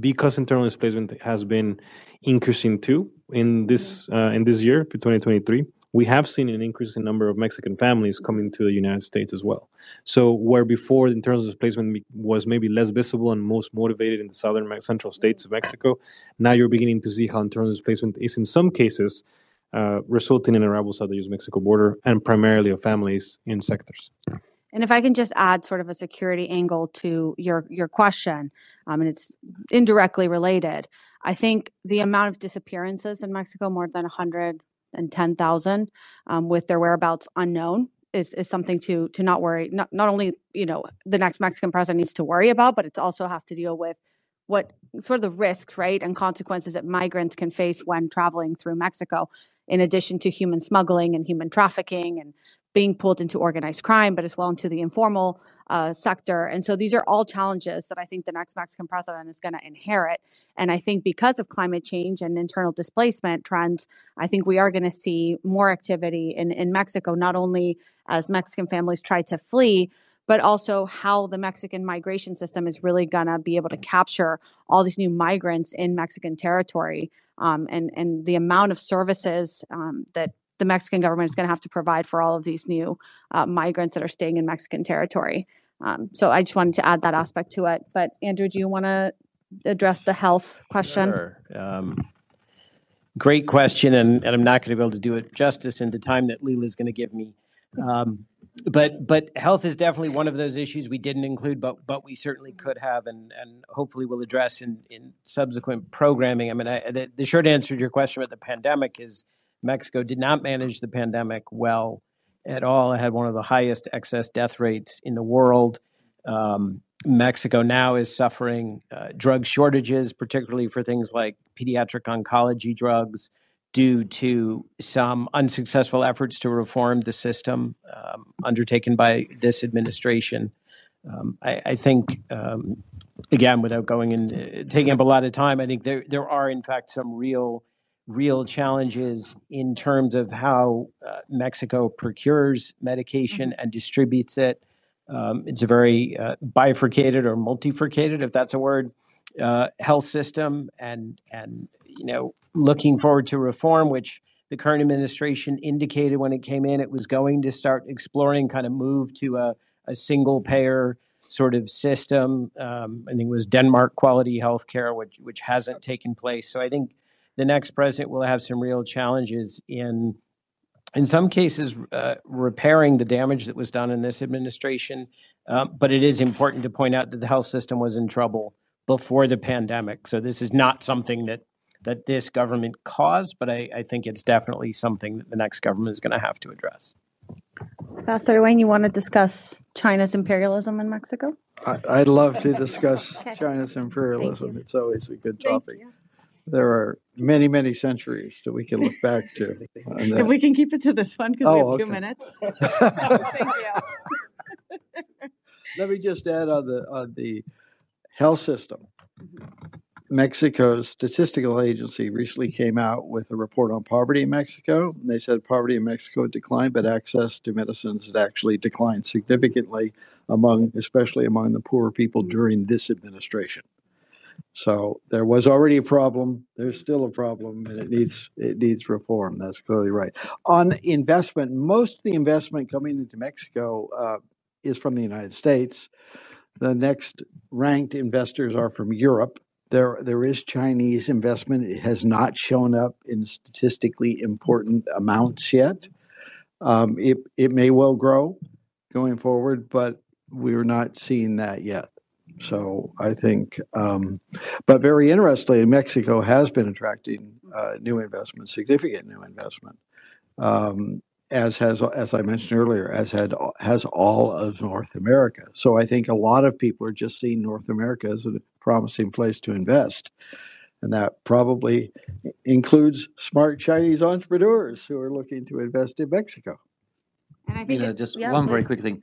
because internal displacement has been increasing too in this uh, in this year for 2023, we have seen an increase in number of Mexican families coming to the United States as well. So where before the internal displacement was maybe less visible and most motivated in the southern central states of Mexico, now you're beginning to see how internal displacement is in some cases uh, resulting in arrivals at the U.S.-Mexico border and primarily of families in sectors. And if I can just add sort of a security angle to your your question, um, and it's indirectly related. I think the amount of disappearances in Mexico, more than 110,000, um, with their whereabouts unknown, is is something to to not worry. Not not only you know the next Mexican president needs to worry about, but it also has to deal with what sort of the risks, right, and consequences that migrants can face when traveling through Mexico, in addition to human smuggling and human trafficking and being pulled into organized crime, but as well into the informal uh, sector. And so these are all challenges that I think the next Mexican president is going to inherit. And I think because of climate change and internal displacement trends, I think we are going to see more activity in, in Mexico, not only as Mexican families try to flee, but also how the Mexican migration system is really going to be able to capture all these new migrants in Mexican territory. Um, and and the amount of services um, that the Mexican government is going to have to provide for all of these new uh, migrants that are staying in Mexican territory. Um, so I just wanted to add that aspect to it. But Andrew, do you want to address the health question? Sure. Um, great question, and, and I'm not going to be able to do it justice in the time that Lila is going to give me. Um, but but health is definitely one of those issues we didn't include, but but we certainly could have, and and hopefully will address in in subsequent programming. I mean, I, the, the short answer to your question about the pandemic is Mexico did not manage the pandemic well at all. It had one of the highest excess death rates in the world. Um, Mexico now is suffering uh, drug shortages, particularly for things like pediatric oncology drugs, due to some unsuccessful efforts to reform the system um, undertaken by this administration. Um, I, I, think, um, again, without going and taking up a lot of time, I think there there are in fact some real real challenges in terms of how uh, Mexico procures medication mm-hmm. and distributes it. Um, it's a very uh, bifurcated or multifurcated, if that's a word, uh, health system, and and you know looking forward to reform, which the current administration indicated when it came in it was going to start exploring, kind of move to a, a single payer sort of system. Um, I think it was Denmark quality healthcare, which which hasn't taken place. So I think the next president will have some real challenges in in some cases uh, repairing the damage that was done in this administration. Uh, but it is important to point out that the health system was in trouble before the pandemic. So this is not something that that this government caused but i, I think it's definitely something that the next government is going to have to address. Ambassador Wayne, you want to discuss China's imperialism in Mexico? I, I'd love to discuss China's imperialism. It's always a good topic there are many, many centuries that we can look back to. If we can keep it to this one, because we Oh, have two okay. minutes. Let me just add on the, on the health system. Mm-hmm. Mexico's statistical agency recently came out with a report on poverty in Mexico. And they said poverty in Mexico declined, but access to medicines had actually declined significantly among, especially among the poor people mm. during this administration. So there was already a problem. There's still a problem, and it needs it needs reform. That's clearly right. On investment, most of the investment coming into Mexico uh, is from the United States. The next ranked investors are from Europe. There, there is Chinese investment. It has not shown up in statistically important amounts yet. Um, it, it may well grow going forward, but we're not seeing that yet. So I think, um, but very interestingly, Mexico has been attracting uh, new investment, significant new investment, um, as has, as I mentioned earlier, as had has all of North America. So I think a lot of people are just seeing North America as a promising place to invest, and that probably includes smart Chinese entrepreneurs who are looking to invest in Mexico. And I think, Mila, it- just yeah, one very quick thing.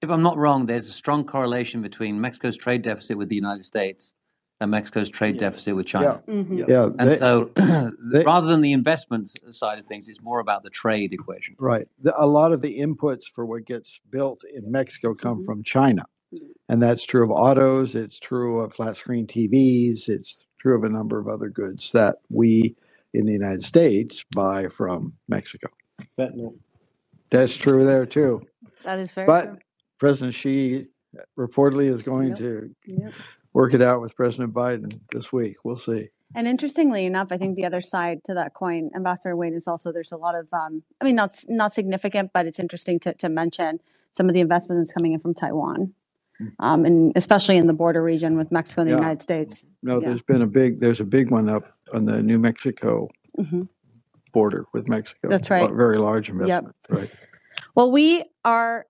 If I'm not wrong, there's a strong correlation between Mexico's trade deficit with the United States and Mexico's trade deficit with China. Yeah, mm-hmm. And they- so, they- rather than the investment side of things, it's more about the trade equation. Right. The, a lot of the inputs for what gets built in Mexico come mm-hmm. from China. Mm-hmm. And that's true of autos, it's true of flat screen TVs, it's true of a number of other goods that we in the United States buy from Mexico. That's true there too. That is very But true. President Xi reportedly is going Yep. to Yep. work it out with President Biden this week. We'll see. And interestingly enough, I think the other side to that coin, Ambassador Wayne, is also there's a lot of, um, I mean, not not significant, but it's interesting to, to mention some of the investment that's coming in from Taiwan, um, and especially in the border region with Mexico and the Yeah. United States. No, Yeah. there's been a big, there's a big one up on the New Mexico Mhm. border with Mexico. That's A right. Very large investment, right? Well, we are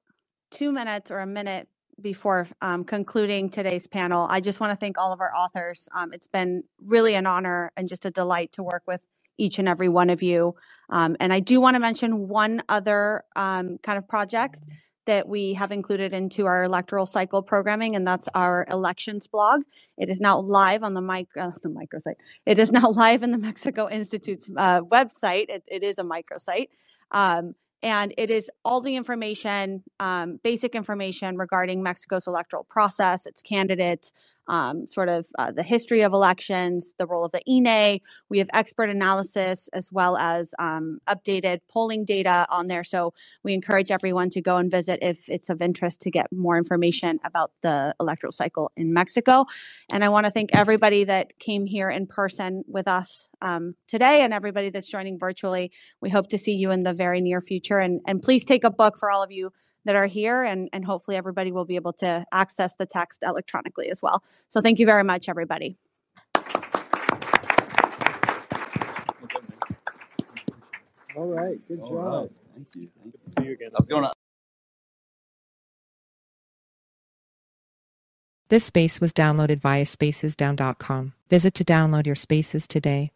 two minutes or a minute before um, concluding today's panel. I just want to thank all of our authors. Um, it's been really an honor and just a delight to work with each and every one of you. Um, and I do want to mention one other um, kind of project that we have included into our electoral cycle programming, and that's our elections blog. It is now live on the mic, uh, the microsite. It is now live in the Mexico Institute's uh, website. It, it is a microsite. Um, and it is all the information, um, basic information regarding Mexico's electoral process, its candidates, um, sort of uh, the history of elections, the role of the INE. We have expert analysis as well as um, updated polling data on there. So we encourage everyone to go and visit if it's of interest to get more information about the electoral cycle in Mexico. And I want to thank everybody that came here in person with us um, today and everybody that's joining virtually. We hope to see you in the very near future. And, and please take a book for all of you that are here, and, and hopefully everybody will be able to access the text electronically as well. So thank you very much, everybody. All right, good All job. right. Thank you. Thank you. See you again. I was going to This space was downloaded via spacesdown.com. Visit to download your spaces today.